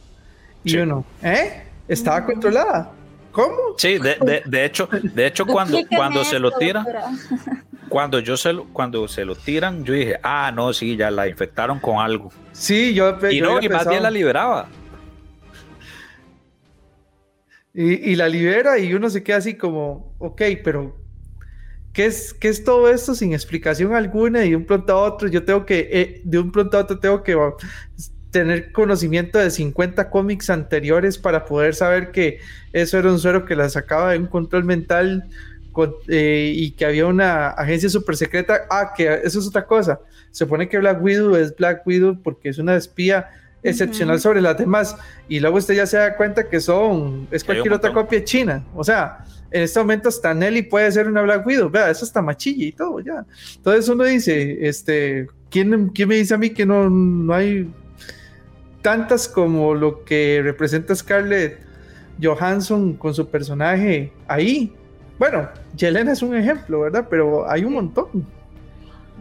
[SPEAKER 5] Y sí. uno, ¿eh? Estaba controlada. ¿Cómo?
[SPEAKER 3] Sí, de, de, de hecho, de hecho cuando, cuando se lo tiran, cuando yo se lo, cuando se lo tiran, yo dije, ah, no, sí, ya la infectaron con algo.
[SPEAKER 5] Sí, yo,
[SPEAKER 3] y
[SPEAKER 5] yo
[SPEAKER 3] no, y más bien la liberaba.
[SPEAKER 5] Y, y, la libera y uno se queda así como, ok, pero ¿qué es, qué es todo esto sin explicación alguna? Y de un pronto a otro, yo tengo que, eh, de un pronto a otro tengo que tener conocimiento de 50 cómics anteriores para poder saber que eso era un suero que la sacaba de un control mental eh, y que había una agencia super secreta. Ah, que eso es otra cosa. Se supone que Black Widow es Black Widow porque es una espía excepcional uh -huh. sobre las demás. Y luego usted ya se da cuenta que son, es cualquier otra copia china. O sea, en este momento hasta Nelly puede ser una Black Widow. Vea, eso está machilla y todo, ya. Entonces uno dice, este, ¿quién, quién me dice a mí que no, no hay tantas como lo que representa Scarlett Johansson con su personaje ahí. Bueno, Yelena es un ejemplo, ¿verdad? Pero hay un montón.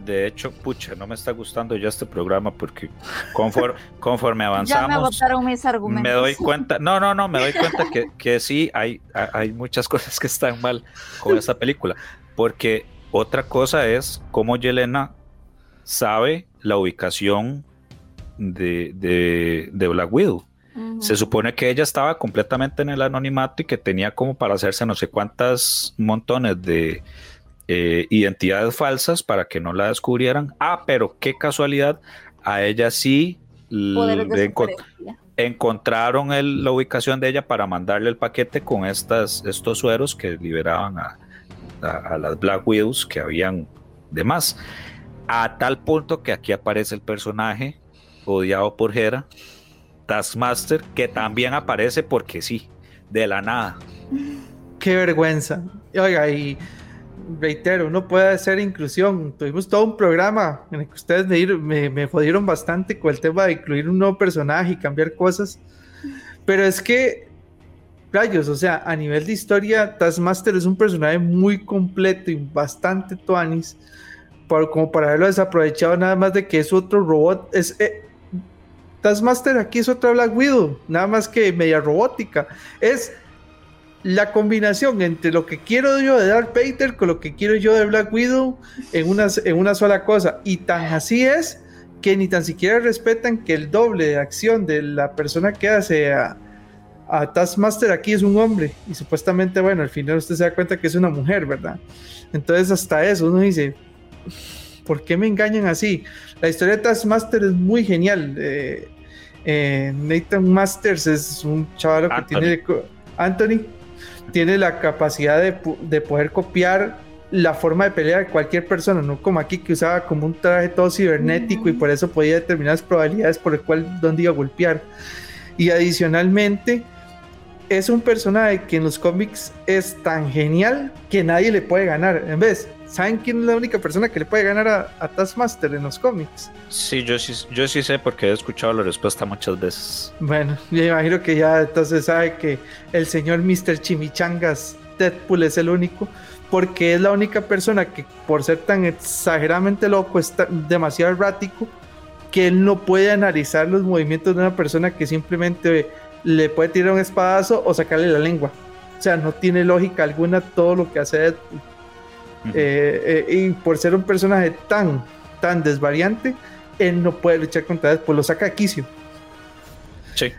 [SPEAKER 3] De hecho, pucha, no me está gustando ya este programa porque conforme, conforme avanzamos.
[SPEAKER 4] Ya me votaron mis argumentos.
[SPEAKER 3] Me doy cuenta, no, no, no, me doy cuenta que, que sí, hay, hay muchas cosas que están mal con esta película. Porque otra cosa es cómo Yelena sabe la ubicación de, de, de Black Widow. Uh -huh. Se supone que ella estaba completamente en el anonimato y que tenía como para hacerse no sé cuántas montones de eh, identidades falsas para que no la descubrieran. Ah, pero qué casualidad, a ella sí le encont encontraron el, la ubicación de ella para mandarle el paquete con estas, estos sueros que liberaban a, a, a las Black Widows que habían de más. A tal punto que aquí aparece el personaje odiado por Hera, Taskmaster, que también aparece porque sí, de la nada.
[SPEAKER 5] Qué vergüenza. Oiga, y reitero, no puede hacer inclusión. Tuvimos todo un programa en el que ustedes me, me, me jodieron bastante con el tema de incluir un nuevo personaje y cambiar cosas. Pero es que, rayos, o sea, a nivel de historia, Taskmaster es un personaje muy completo y bastante tuanis. Por, como para haberlo desaprovechado nada más de que es otro robot. Es, eh, Taskmaster aquí es otra Black Widow, nada más que media robótica. Es la combinación entre lo que quiero yo de Darth Vader con lo que quiero yo de Black Widow en una, en una sola cosa. Y tan así es que ni tan siquiera respetan que el doble de acción de la persona que hace a, a Taskmaster aquí es un hombre. Y supuestamente, bueno, al final usted se da cuenta que es una mujer, ¿verdad? Entonces hasta eso uno dice, ¿por qué me engañan así? La historia de Taskmaster es muy genial. Eh, eh, Nathan Masters es un chaval que tiene... Anthony tiene la capacidad de, de, poder copiar la forma de pelea de cualquier persona, no como aquí que usaba como un traje todo cibernético y por eso podía determinar las probabilidades por el cual dónde iba a golpear. Y adicionalmente es un personaje que en los cómics es tan genial que nadie le puede ganar. En vez, ¿saben quién es la única persona que le puede ganar a, a Taskmaster en los cómics?
[SPEAKER 3] Sí yo, sí, yo sí sé porque he escuchado la respuesta muchas veces.
[SPEAKER 5] Bueno, yo imagino que ya entonces sabe que el señor Mr. Chimichangas Deadpool es el único, porque es la única persona que por ser tan exageradamente loco, está demasiado errático, que él no puede analizar los movimientos de una persona que simplemente le puede tirar un espadazo o sacarle la lengua. O sea, no tiene lógica alguna todo lo que hace Deadpool. Uh -huh. eh, eh, y por ser un personaje tan, tan desvariante, él no puede luchar contra Deadpool, lo saca a quicio.
[SPEAKER 3] Sí.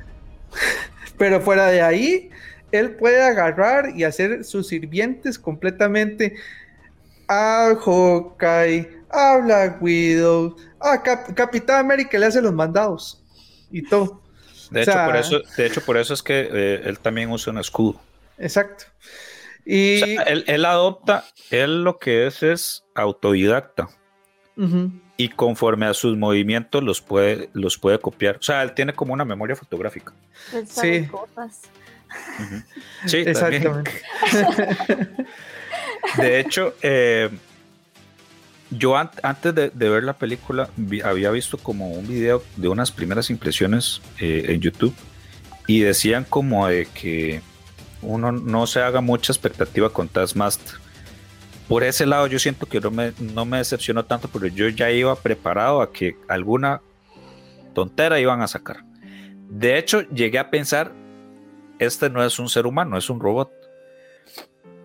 [SPEAKER 5] Pero fuera de ahí, él puede agarrar y hacer sus sirvientes completamente a Hawkeye, a Black Widow, a Cap Capitán América le hace los mandados y todo.
[SPEAKER 3] De, hecho, por eso, de hecho, por eso es que eh, él también usa un escudo.
[SPEAKER 5] Exacto. Y
[SPEAKER 3] él, adopta, él lo que es es autodidacta. Y conforme a sus movimientos los puede, los puede copiar. O sea, él tiene como una memoria fotográfica.
[SPEAKER 4] Sí.
[SPEAKER 3] Sí, exactamente. de hecho, eh, yo antes de, ver la película había visto como un video de unas primeras impresiones eh, en YouTube y decían como de que uno no se haga mucha expectativa con Taskmaster. Por ese lado yo siento que no me, no me decepcionó tanto porque yo ya iba preparado a que alguna tontera iban a sacar. De hecho, llegué a pensar, este no es un ser humano, es un robot.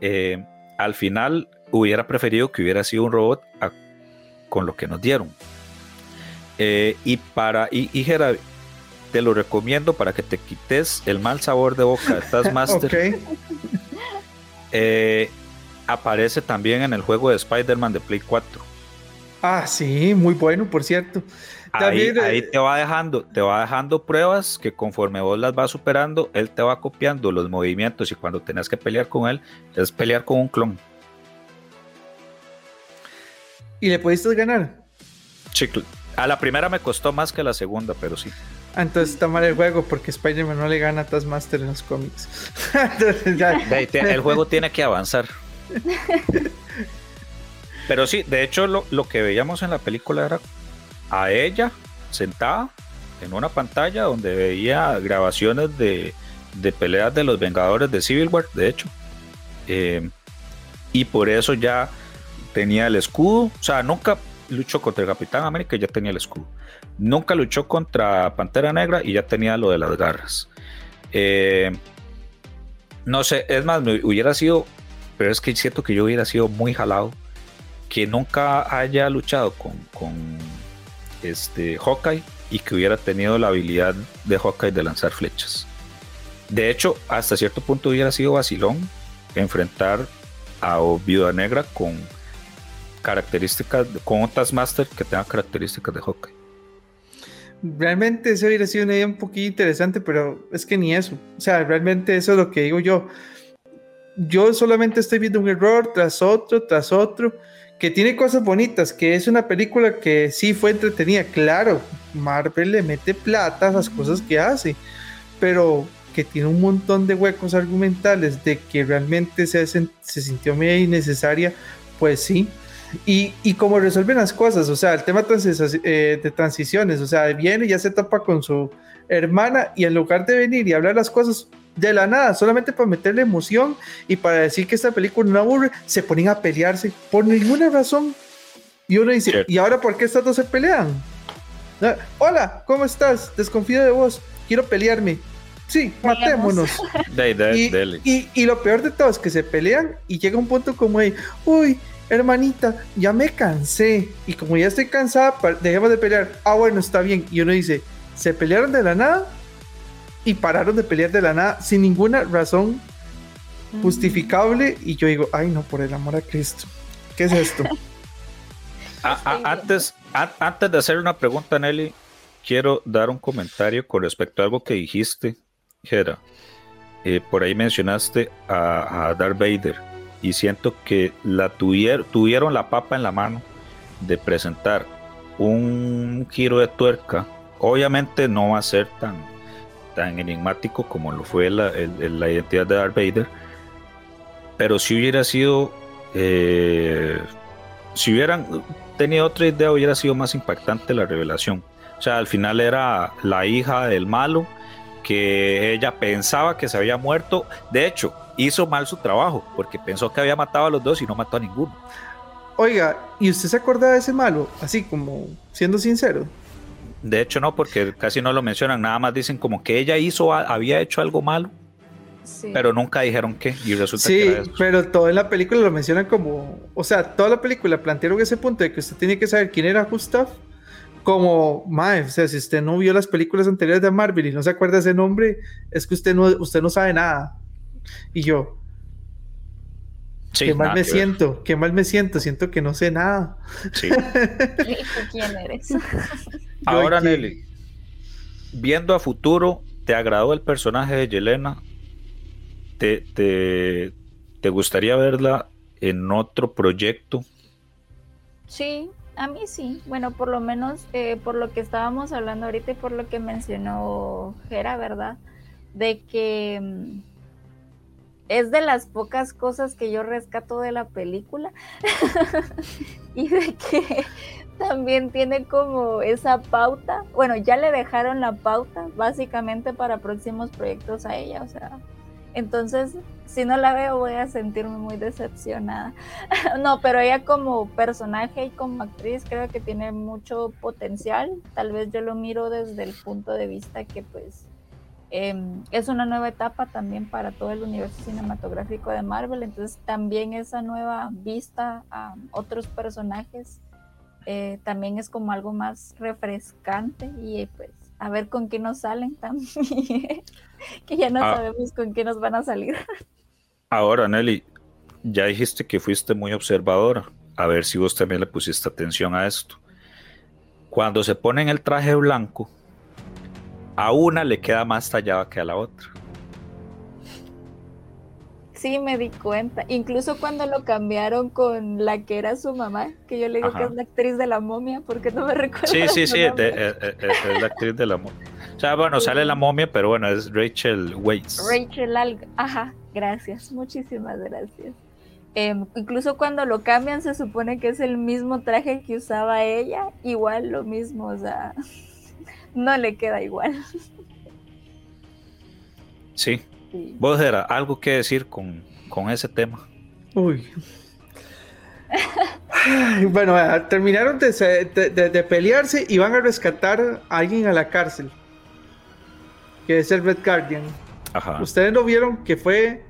[SPEAKER 3] Eh, al final hubiera preferido que hubiera sido un robot con lo que nos dieron. Eh, y para, y, y te lo recomiendo para que te quites el mal sabor de boca de Taskmaster. Eh, aparece también en el juego de Spider-Man de Play 4.
[SPEAKER 5] Ah, sí, muy bueno, por cierto.
[SPEAKER 3] Ahí, ahí, te va dejando, te va dejando pruebas que conforme vos las vas superando, él te va copiando los movimientos y cuando tenés que pelear con él, es pelear con un clon.
[SPEAKER 5] ¿Y le pudiste ganar?
[SPEAKER 3] Sí, a la primera me costó más que a la segunda, pero sí.
[SPEAKER 5] Ah, entonces está mal el juego porque Spider-Man no le gana a Taskmaster en los cómics.
[SPEAKER 3] El juego tiene que avanzar. Pero sí, de hecho lo, que veíamos en la película era a ella sentada en una pantalla donde veía grabaciones de, peleas de los Vengadores de Civil War, de hecho. Eh, y por eso ya tenía el escudo. O sea, nunca luchó contra el Capitán América y ya tenía el escudo. Nunca luchó contra Pantera Negra y ya tenía lo de las garras. Eh, no sé, es más, me hubiera sido, pero es que es cierto que yo hubiera sido muy jalado que nunca haya luchado con, con este Hawkeye y que hubiera tenido la habilidad de Hawkeye de lanzar flechas. De hecho, hasta cierto punto hubiera sido vacilón enfrentar a Viuda Negra con características, con un Taskmaster que tenga características de Hawkeye.
[SPEAKER 5] Realmente eso hubiera sido una idea un poquito interesante, pero es que ni eso. O sea, realmente eso es lo que digo yo. Yo solamente estoy viendo un error tras otro, tras otro, que tiene cosas bonitas, que es una película que sí fue entretenida. Claro, Marvel le mete plata a las cosas que hace, pero que tiene un montón de huecos argumentales de que realmente se, se sintió medio innecesaria, pues sí. Y, y cómo resuelven las cosas, o sea, el tema eh, de transiciones, o sea, viene y ya se topa con su hermana y en lugar de venir y hablar las cosas de la nada, solamente para meterle emoción y para decir que esta película no aburre, se ponen a pelearse por ninguna razón. Y uno dice, ¿y ahora por qué estas dos se pelean? Ah, Hola, ¿cómo estás? Desconfío de vos, quiero pelearme. Sí, matémonos. y, y, lo peor de todo es que se pelean y llega un punto como ahí, uy, hermanita, ya me cansé. Y como ya estoy cansada, dejemos de pelear. Ah, bueno, está bien. Y uno dice, se pelearon de la nada y pararon de pelear de la nada sin ninguna razón mm. justificable. Y yo digo, ay, no, por el amor a Cristo. ¿Qué es esto?
[SPEAKER 3] antes, antes de hacer una pregunta, Nelly, quiero dar un comentario con respecto a algo que dijiste, Jera. Eh, por ahí mencionaste a, a Darth Vader y siento que la tuvieron la papa en la mano de presentar un giro de tuerca. Obviamente no va a ser tan, tan enigmático como lo fue la, identidad de Darth Vader, pero si hubiera sido, eh, si hubieran tenido otra idea, hubiera sido más impactante la revelación. O sea, al final era la hija del malo que ella pensaba que se había muerto. De hecho, hizo mal su trabajo porque pensó que había matado a los dos y no mató a ninguno.
[SPEAKER 5] Oiga, ¿y usted se acuerda de ese malo? Así como siendo sincero.
[SPEAKER 3] De hecho, no, porque casi no lo mencionan, nada más dicen como que ella hizo, había hecho algo malo. Pero nunca dijeron qué, y resulta
[SPEAKER 5] sí,
[SPEAKER 3] que
[SPEAKER 5] pero todo en la película lo mencionan como, o sea, toda la película plantearon ese punto de que usted tiene que saber quién era Gustav, como, mae, o sea, si usted no vio las películas anteriores de Marvel y no se acuerda ese nombre, es que usted no, usted no sabe nada. Y yo, qué mal me siento, qué mal me siento, siento que no sé nada. Sí.
[SPEAKER 4] quién eres?
[SPEAKER 3] Ahora, Nelly, viendo a futuro, ¿te agradó el personaje de Yelena? ¿Te, te, te gustaría verla en otro proyecto?
[SPEAKER 4] Sí, a mí sí. Bueno, por lo menos eh, por lo que estábamos hablando ahorita y por lo que mencionó Jera, ¿verdad? De que mm, es de las pocas cosas que yo rescato de la película y de que también tiene como esa pauta. Bueno, ya le dejaron la pauta básicamente para próximos proyectos a ella, o sea, entonces si no la veo voy a sentirme muy decepcionada. no, pero ella como personaje y como actriz creo que tiene mucho potencial. Tal vez yo lo miro desde el punto de vista que pues em, es una nueva etapa también para todo el universo cinematográfico de Marvel. Entonces también esa nueva vista a otros personajes eh, también es como algo más refrescante y pues a ver con qué nos salen también, que ya no ah. sabemos con qué nos van a salir.
[SPEAKER 3] Ahora, Nelly, ya dijiste que fuiste muy observadora. A ver si vos también le pusiste atención a esto. Cuando se pone en el traje blanco, a una le queda más tallada que a la otra.
[SPEAKER 4] Sí, me di cuenta. Incluso cuando lo cambiaron con la que era su mamá, que yo le digo que es la actriz de la momia, porque no me recuerdo.
[SPEAKER 3] Sí, sí, sí, eh, eh, eh, es, la actriz de la momia. O sea, bueno, sale la momia, pero bueno, es Rachel Weisz.
[SPEAKER 4] Rachel Algo, ajá. Gracias, muchísimas gracias. Em, incluso cuando lo cambian se supone que es el mismo traje que usaba ella, igual lo mismo, o sea, no le queda igual.
[SPEAKER 3] Sí. Vos era algo que decir con, ese tema.
[SPEAKER 5] Uy. bueno, terminaron de, de, pelearse y van a rescatar a alguien a la cárcel. Que es el Red Guardian. Ustedes no vieron que fue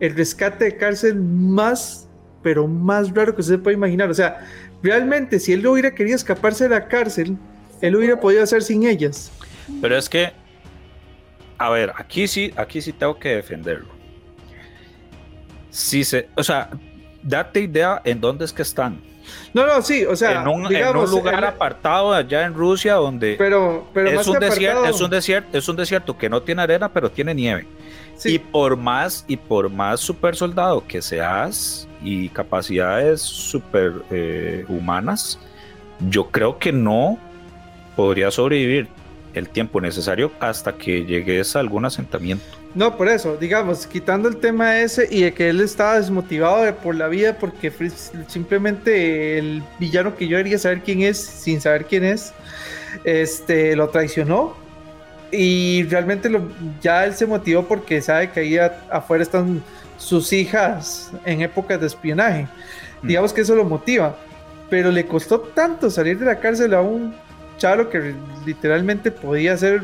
[SPEAKER 5] el rescate de cárcel más, pero más raro que se puede imaginar. O sea, realmente, si él no hubiera querido escaparse de la cárcel, él hubiera podido hacer sin ellas.
[SPEAKER 3] Pero es que, a ver, aquí sí, aquí sí tengo que defenderlo. Si se, o sea, date idea en dónde es que están.
[SPEAKER 5] No, no, sí, o sea,
[SPEAKER 3] en un, lugar apartado allá en Rusia donde
[SPEAKER 5] pero, pero
[SPEAKER 3] es, un desierto, es un desierto, es un desierto que no tiene arena, pero tiene nieve. Y por más y por más super soldado que seas y capacidades super eh, humanas, yo creo que no podría sobrevivir el tiempo necesario hasta que llegues a algún asentamiento.
[SPEAKER 5] No, por eso, digamos, quitando el tema ese y de que él estaba desmotivado por la vida porque simplemente el villano que yo quería saber quién es, sin saber quién es, este, lo traicionó y realmente lo, ya él se motivó porque sabe que ahí afuera están sus hijas en épocas de espionaje. Mm. Digamos que eso lo motiva, pero le costó tanto salir de la cárcel a un charo que literalmente podía ser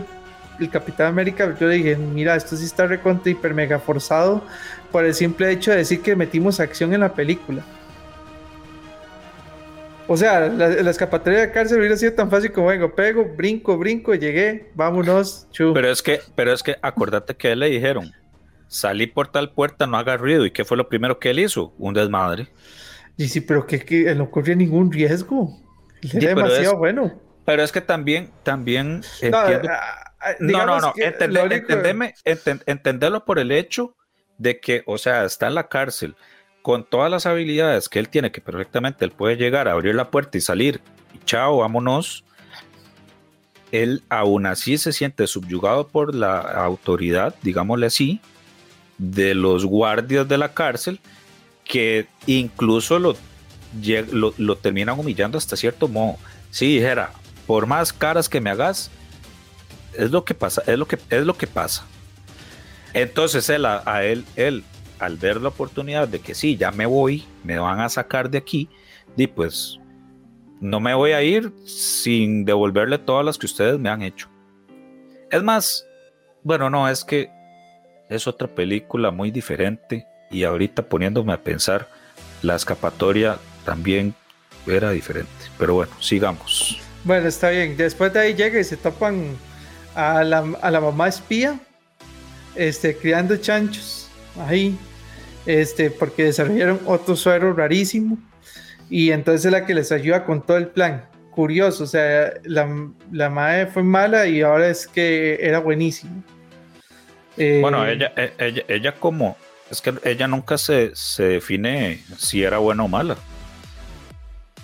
[SPEAKER 5] el Capitán América, yo le dije, mira, esto sí está recontra hiper mega forzado por el simple hecho de decir que metimos acción en la película. O sea, la, escapatoria de cárcel hubiera sido tan fácil como vengo, pego, brinco, brinco, llegué, vámonos, chu.
[SPEAKER 3] Pero es que, pero es que acordate que él le dijeron, salí por tal puerta, no haga ruido. ¿Y qué fue lo primero que él hizo? Un desmadre.
[SPEAKER 5] Y sí, pero que, que no corría ningún riesgo. Era demasiado bueno.
[SPEAKER 3] Pero es que también, también entiendo, no, no, no, entenderlo por el hecho de que, o sea, está en la cárcel con todas las habilidades que él tiene, que perfectamente él puede llegar a abrir la puerta y salir, y chao, vámonos. Él aún así se siente subyugado por la autoridad, digámosle así, de los guardias de la cárcel, que incluso lo, lo, lo terminan humillando hasta cierto modo. Si dijera, por más caras que me hagas, es lo que pasa, es lo que, es lo que pasa. Entonces él, a, él, él, al ver la oportunidad de que sí, ya me voy, me van a sacar de aquí, y pues no me voy a ir sin devolverle todas las que ustedes me han hecho. Es más, bueno, no, es que es otra película muy diferente y ahorita poniéndome a pensar, la escapatoria también era diferente. Pero bueno, sigamos.
[SPEAKER 5] Bueno, está bien. Después de ahí llega y se topan a la, mamá espía, este, criando chanchos ahí, este, porque desarrollaron otro suero rarísimo y entonces es la que les ayuda con todo el plan. Curioso, o sea, la, la madre fue mala y ahora es que era buenísimo. Eh,
[SPEAKER 3] Bueno, ella, e- ella, ella como, es que ella nunca se, se define si era buena o mala.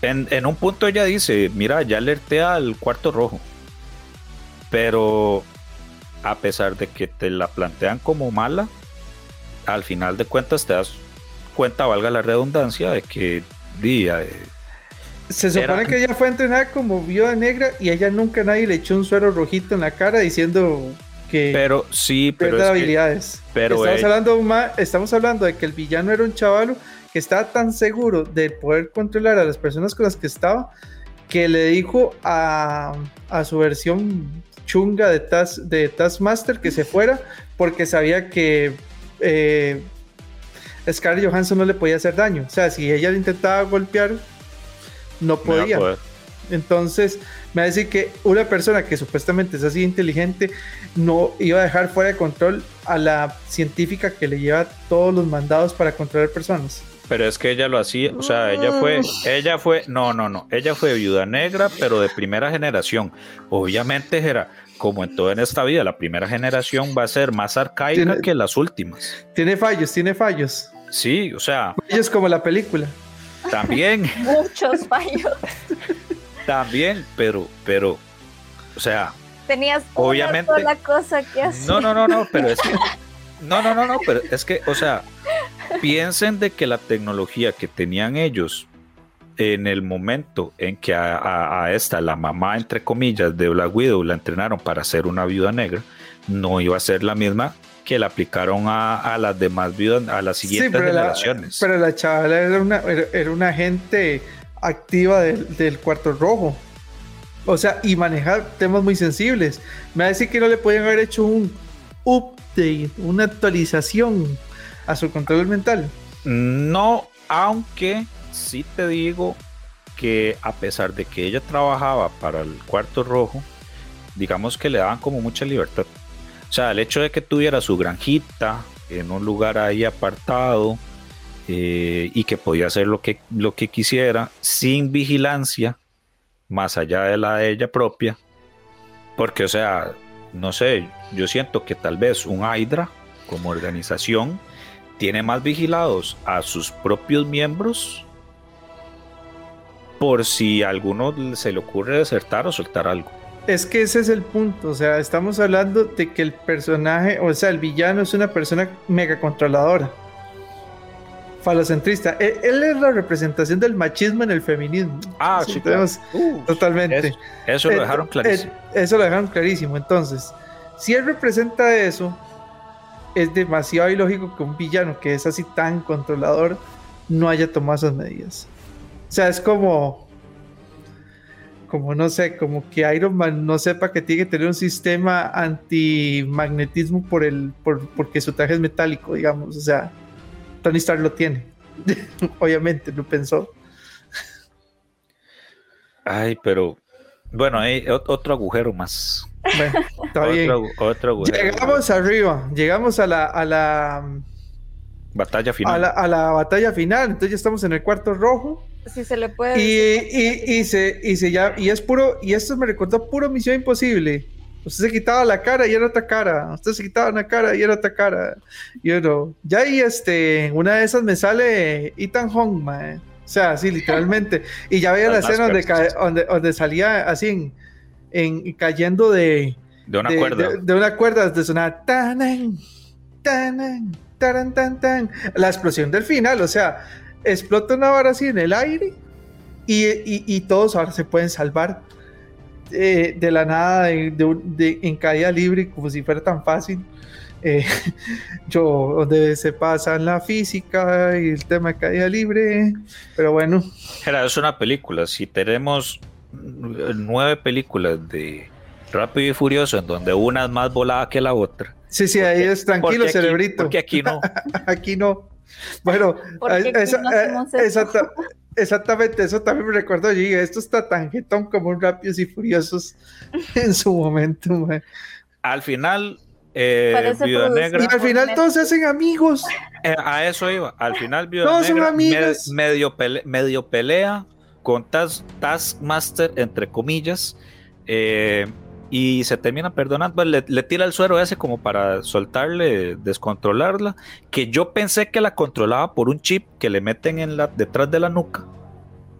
[SPEAKER 3] En, en un punto ella dice, mira, ya alerté al cuarto rojo. Pero a pesar de que te la plantean como mala, al final de cuentas te das cuenta, valga la redundancia, de que día
[SPEAKER 5] Se supone
[SPEAKER 3] Era-
[SPEAKER 5] que ella fue entrenada como viuda negra y ella nunca nadie le echó un suero rojito en la cara diciendo que
[SPEAKER 3] pero sí, pero es que-
[SPEAKER 5] habilidades.
[SPEAKER 3] pero
[SPEAKER 5] estamos,
[SPEAKER 3] ella-
[SPEAKER 5] hablando ma- estamos hablando de que el villano era un chavalo que estaba tan seguro de poder controlar a las personas con las que estaba que le dijo a, a su versión chunga de, de Taskmaster que se fuera porque sabía que eh, Scarlett Johansson no le podía hacer daño. O sea, si ella le intentaba golpear, no podía. Entonces, me va a decir que una persona que supuestamente es así inteligente no iba a dejar fuera de control a la científica que le lleva todos los mandados para controlar personas.
[SPEAKER 3] Pero es que ella lo hacía, o sea, ella fue, ella fue, no, no, no, ella fue viuda negra, pero de primera generación. Obviamente era, como en toda en esta vida, la primera generación va a ser más arcaica
[SPEAKER 5] Tiene-
[SPEAKER 3] que las últimas.
[SPEAKER 5] Tiene fallos, tiene fallos.
[SPEAKER 3] Sí, o sea,
[SPEAKER 5] Fallos como la película.
[SPEAKER 3] también,
[SPEAKER 4] Muchos fallos.
[SPEAKER 3] también, pero, pero, o sea,
[SPEAKER 4] Tenías
[SPEAKER 3] Obviamente.
[SPEAKER 4] una sola cosa que hacer.
[SPEAKER 3] no, no, no, no, pero es que, no, no, no, no, pero es que, o sea, piensen de que la tecnología que tenían ellos en el momento en que a, a- a esta, la mamá, entre comillas, de Black Widow, la entrenaron para ser una viuda negra, no iba a ser la misma que la aplicaron a, a las demás viudas, a las siguientes
[SPEAKER 5] pero, la,
[SPEAKER 3] generaciones.
[SPEAKER 5] pero la chavala era una, era, era una agente activa del, del cuarto rojo. O sea, y manejar temas muy sensibles. Me va a decir que no le podían haber hecho un update, una actualización a su control mental.
[SPEAKER 3] No, aunque sí te digo que a pesar de que ella trabajaba para el cuarto rojo, digamos que le daban como mucha libertad. O sea, el hecho de que tuviera su granjita en un lugar ahí apartado eh, y que podía hacer lo que, lo que quisiera sin vigilancia, más allá de la de ella propia, porque, o sea, no sé, yo siento que tal vez un Hydra como organización tiene más vigilados a sus propios miembros por si a alguno se le ocurre desertar o soltar algo.
[SPEAKER 5] Es que ese es el punto, o sea, estamos hablando de que el personaje, o sea, el villano es una persona mega controladora, falocentrista. Él, él es la representación del machismo en el feminismo.
[SPEAKER 3] Ah,
[SPEAKER 5] Sí,
[SPEAKER 3] claro.
[SPEAKER 5] tenemos-
[SPEAKER 3] Uh,
[SPEAKER 5] Totalmente.
[SPEAKER 3] Eso, eso lo dejaron clarísimo.
[SPEAKER 5] eso lo dejaron clarísimo. Entonces, si él representa eso, es demasiado ilógico que un villano que es así tan controlador no haya tomado esas medidas. O sea, es como, como no sé, como que Iron Man no sepa que tiene que tener un sistema antimagnetismo por el, por, porque su traje es metálico, digamos. O sea, Tony Stark lo tiene. Obviamente, lo pensó.
[SPEAKER 3] Ay, pero bueno, hay ot- otro agujero más.
[SPEAKER 5] Bueno, está bien.
[SPEAKER 3] Otro, otro.
[SPEAKER 5] Llegamos arriba, llegamos a la, a la,
[SPEAKER 3] Batalla final.
[SPEAKER 5] a la, a la batalla final, entonces ya estamos en el cuarto rojo
[SPEAKER 4] Si se le puede
[SPEAKER 5] y, y, y se, y se ya, y es puro, y esto me recordó puro Misión Imposible. Usted se quitaba la cara y era otra cara, usted se quitaba una cara y era otra cara. Y uno, ya ahí este, en una de esas me sale Ethan Hawke, mae. O sea, así literalmente. Y ya veía la
[SPEAKER 3] Las
[SPEAKER 5] escena donde, donde, donde salía así en, en- cayendo de,
[SPEAKER 3] de una
[SPEAKER 5] de,
[SPEAKER 3] cuerda.
[SPEAKER 5] de- de una cuerda de sonar tanan, tanan, taran, tan, tan. La explosión del final, o sea, explota una vara así en el aire y, y- y todos ahora se pueden salvar eh, de la nada, de, en caída libre, como si fuera tan fácil. Eh, yo, donde se pasa en la física y el tema de caída libre, pero bueno,
[SPEAKER 3] Era, es una película. Si tenemos nueve películas de Rápido y Furioso, en donde una es más volada que la otra.
[SPEAKER 5] sí, sí,
[SPEAKER 3] ¿Por
[SPEAKER 5] ahí es tranquilo,
[SPEAKER 3] porque aquí-
[SPEAKER 5] cerebrito.
[SPEAKER 3] Porque aquí no.
[SPEAKER 5] Aquí no. Bueno,
[SPEAKER 4] ¿Por qué
[SPEAKER 5] eh, esa-
[SPEAKER 4] no
[SPEAKER 5] exacta- exactamente, eso también me recuerdo. Yo dije, esto está tan jetón como un Rápidos y Furiosos en su momento.
[SPEAKER 3] Al final, eh, Viuda. Negra.
[SPEAKER 5] Y al final todos se hacen amigos.
[SPEAKER 3] Eh, a eso iba. Al final, Viuda
[SPEAKER 5] Todos son
[SPEAKER 3] Negra
[SPEAKER 5] amigas.
[SPEAKER 3] me- medio, pele- medio pelea con Tas- Taskmaster, entre comillas. eh, y se termina perdonando, pues, le, le, tira el suero ese como para soltarle, descontrolarla, que yo pensé que la controlaba por un chip que le meten en la, detrás de la nuca,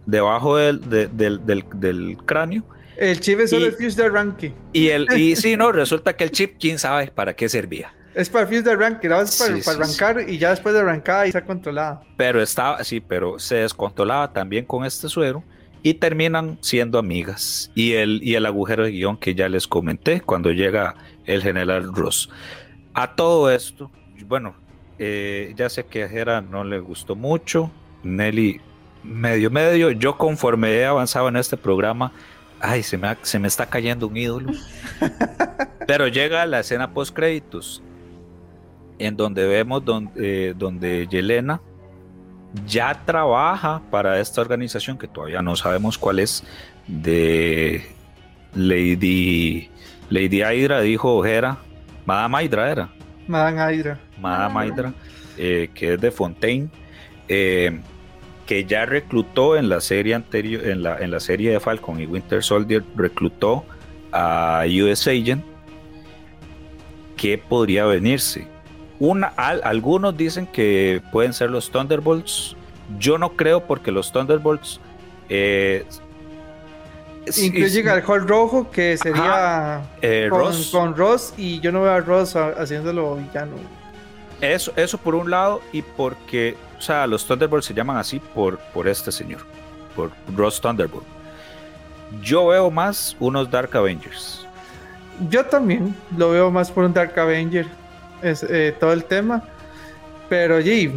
[SPEAKER 3] debajo del, del, del, del cráneo.
[SPEAKER 5] El chip es solo el fuse de arranque.
[SPEAKER 3] Y, el, y sí, no, resulta que el chip, quién sabe para qué servía.
[SPEAKER 5] Es para fuse de arranque, era para, sí, para arrancar sí. y ya después de arrancar y está controlada.
[SPEAKER 3] Pero estaba, sí, pero se descontrolaba también con este suero y terminan siendo amigas. Y el, y el agujero de guion que ya les comenté cuando llega el general Ross. A todo esto, bueno, eh, ya sé que a Jera no le gustó mucho, Nelly medio medio, yo conforme he avanzado en este programa, ay, se me, se me está cayendo un ídolo. Pero llega la escena post créditos, en donde vemos donde, eh, donde Yelena ya trabaja para esta organización que todavía no sabemos cuál es de Lady Lady Hydra dijo Ojera. Madame Hydra era.
[SPEAKER 5] Madame Hydra.
[SPEAKER 3] Madame Hydra eh, que es de Fontaine eh, que ya reclutó en la serie anterior en la, en la serie de Falcon y Winter Soldier reclutó a US Agent que podría venirse una, al, algunos dicen que pueden ser los Thunderbolts. Yo no creo porque los Thunderbolts. Eh,
[SPEAKER 5] Incluye al Hulk rojo que sería
[SPEAKER 3] ajá, eh,
[SPEAKER 5] con,
[SPEAKER 3] Ross.
[SPEAKER 5] con, Ross. y yo no veo a Ross haciéndolo villano.
[SPEAKER 3] Eso, eso por un lado y porque, o sea, los Thunderbolts se llaman así por, por este señor, por Ross Thunderbolt. Yo veo más unos Dark Avengers.
[SPEAKER 5] Yo también lo veo más por un Dark Avenger es, eh, todo el tema. Pero sí,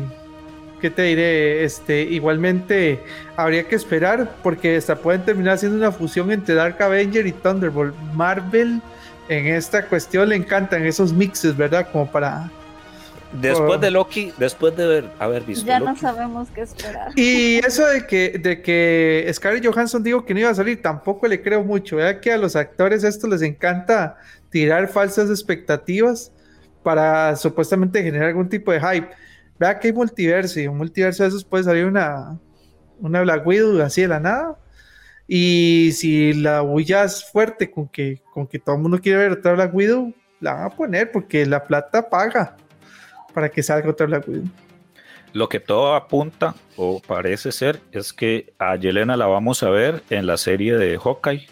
[SPEAKER 5] ¿qué te diré? Este, igualmente habría que esperar porque hasta pueden terminar siendo una fusión entre Dark Avenger y Thunderbolt. Marvel en esta cuestión le encantan esos mixes, ¿verdad? Como para...
[SPEAKER 3] Después de Loki, después de ver, haber visto
[SPEAKER 4] Ya
[SPEAKER 3] Loki,
[SPEAKER 4] no sabemos qué esperar.
[SPEAKER 5] Y eso de que, de que Scarlett Johansson dijo que no iba a salir, tampoco le creo mucho. ¿verdad? Que a los actores esto les encanta tirar falsas expectativas para supuestamente generar algún tipo de hype. Vea que hay multiverso y un multiverso de esos puede salir una, una Black Widow así de la nada. Y si la bulla es fuerte con que, con que todo el mundo quiere ver otra Black Widow, la van a poner porque la plata paga para que salga otra Black Widow.
[SPEAKER 3] Lo que todo apunta, o parece ser, es que a Yelena la vamos a ver en la serie de Hawkeye.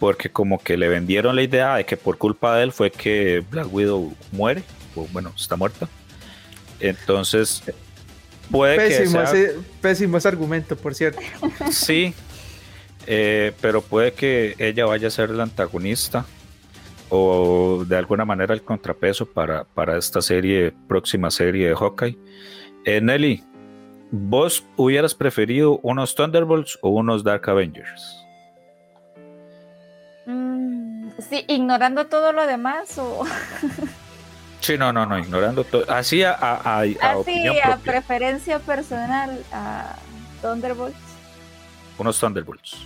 [SPEAKER 3] Porque como que le vendieron la idea de que por culpa de él fue que Black Widow muere, o bueno, está muerta. Entonces, puede
[SPEAKER 5] pésimo,
[SPEAKER 3] que sea,
[SPEAKER 5] ese, pésimo ese argumento, por cierto.
[SPEAKER 3] Sí, eh, pero puede que ella vaya a ser la antagonista o de alguna manera el contrapeso para, para esta serie, próxima serie de Hawkeye. Eh, Nelly, ¿vos hubieras preferido unos Thunderbolts o unos Dark Avengers?
[SPEAKER 4] Sí, ignorando todo lo demás o
[SPEAKER 3] Sí, no, no, no, ignorando todo. Así a, a, a,
[SPEAKER 4] así
[SPEAKER 3] opinión
[SPEAKER 4] a preferencia personal a Thunderbolts.
[SPEAKER 3] Unos Thunderbolts.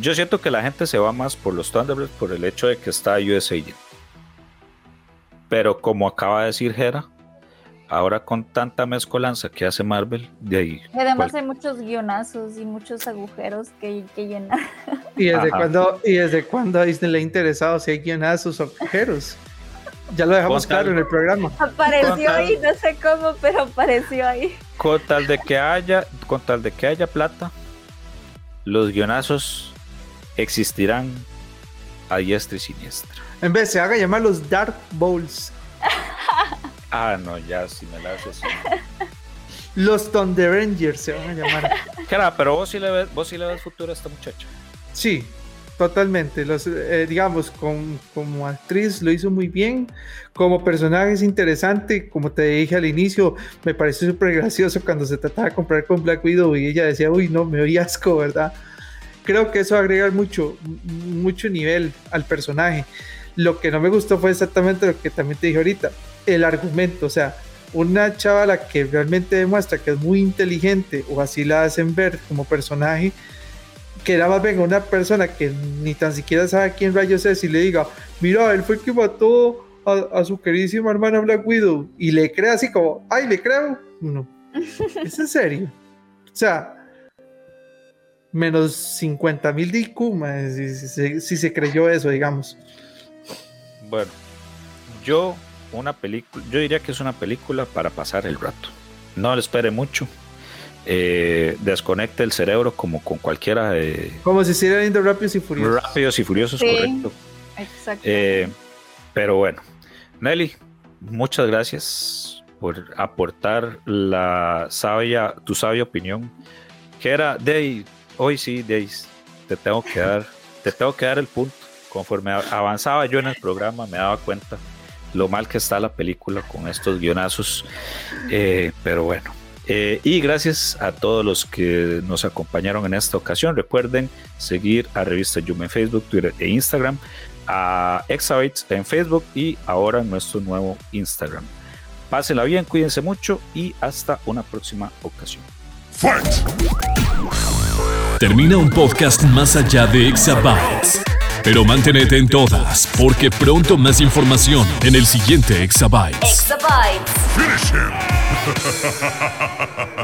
[SPEAKER 3] Yo siento que la gente se va más por los Thunderbolts por el hecho de que está US Agent. Pero como acaba de decir Hera, ahora con tanta mezcolanza que hace Marvel, de ahí.
[SPEAKER 4] Y además
[SPEAKER 3] cual-
[SPEAKER 4] hay muchos guionazos y muchos agujeros que, que llenar.
[SPEAKER 5] ¿Y desde,
[SPEAKER 3] Ajá.
[SPEAKER 5] cuándo, ¿Y desde cuándo a Disney le ha interesado si hay guionazos o agujeros? Ya lo dejamos claro en el programa.
[SPEAKER 4] Apareció ahí, no sé cómo, pero apareció ahí.
[SPEAKER 3] con tal de que haya, con tal de que haya plata, los guionazos existirán a diestra y siniestra.
[SPEAKER 5] En vez se haga llamar los Dark Bowls,
[SPEAKER 3] Ah, no, ya si me la haces.
[SPEAKER 5] los Thunder Rangers se van a llamar.
[SPEAKER 3] Cara, pero vos sí le ves, vos sí le ves futuro a esta muchacha.
[SPEAKER 5] Sí, totalmente. Los, eh, digamos, con- como actriz lo hizo muy bien. Como personaje es interesante. Como te dije al inicio, me pareció súper gracioso cuando se trataba de comprar con Black Widow y ella decía, uy, no, me oí asco, ¿verdad? Creo que eso agrega mucho, mucho nivel al personaje. Lo que no me gustó fue exactamente lo que también te dije ahorita, el argumento, o sea, una chavala que realmente demuestra que es muy inteligente o así la hacen ver como personaje, que era más bien una persona que ni tan siquiera sabe quién rayos es y le diga, mira, él fue el que mató a, a su queridísima hermana Black Widow y le cree así como, ay, le creo. No, es en serio. O sea, menos 50 mil de IQ, si, se creyó eso, digamos.
[SPEAKER 3] Bueno, yo una película, yo diría que es una película para pasar el rato. No le espere mucho. Eh, desconecte el cerebro como con cualquiera de.
[SPEAKER 5] Como si estuviera viendo Rápidos y Furiosos.
[SPEAKER 3] Rápidos y Furiosos, correcto.
[SPEAKER 4] Exacto.
[SPEAKER 3] Eh, pero bueno, Nelly, muchas gracias por aportar la sabia, tu sabia opinión. Que era, Day, hoy sí, Day, te tengo que dar, te tengo que dar el punto. Conforme avanzaba yo en el programa, me daba cuenta lo mal que está la película con estos guionazos. Eh, pero bueno. Eh, y gracias a todos los que nos acompañaron en esta ocasión. Recuerden seguir a Revista Yuma en Facebook, Twitter e Instagram, a Exabytes en Facebook y ahora nuestro nuevo Instagram. Pásenla bien, cuídense mucho y hasta una próxima ocasión.
[SPEAKER 1] Termina un podcast más allá de Exabytes. Pero manténete en todas, porque pronto más información en el siguiente Exabytes.
[SPEAKER 2] Exabytes.
[SPEAKER 6] Finish him.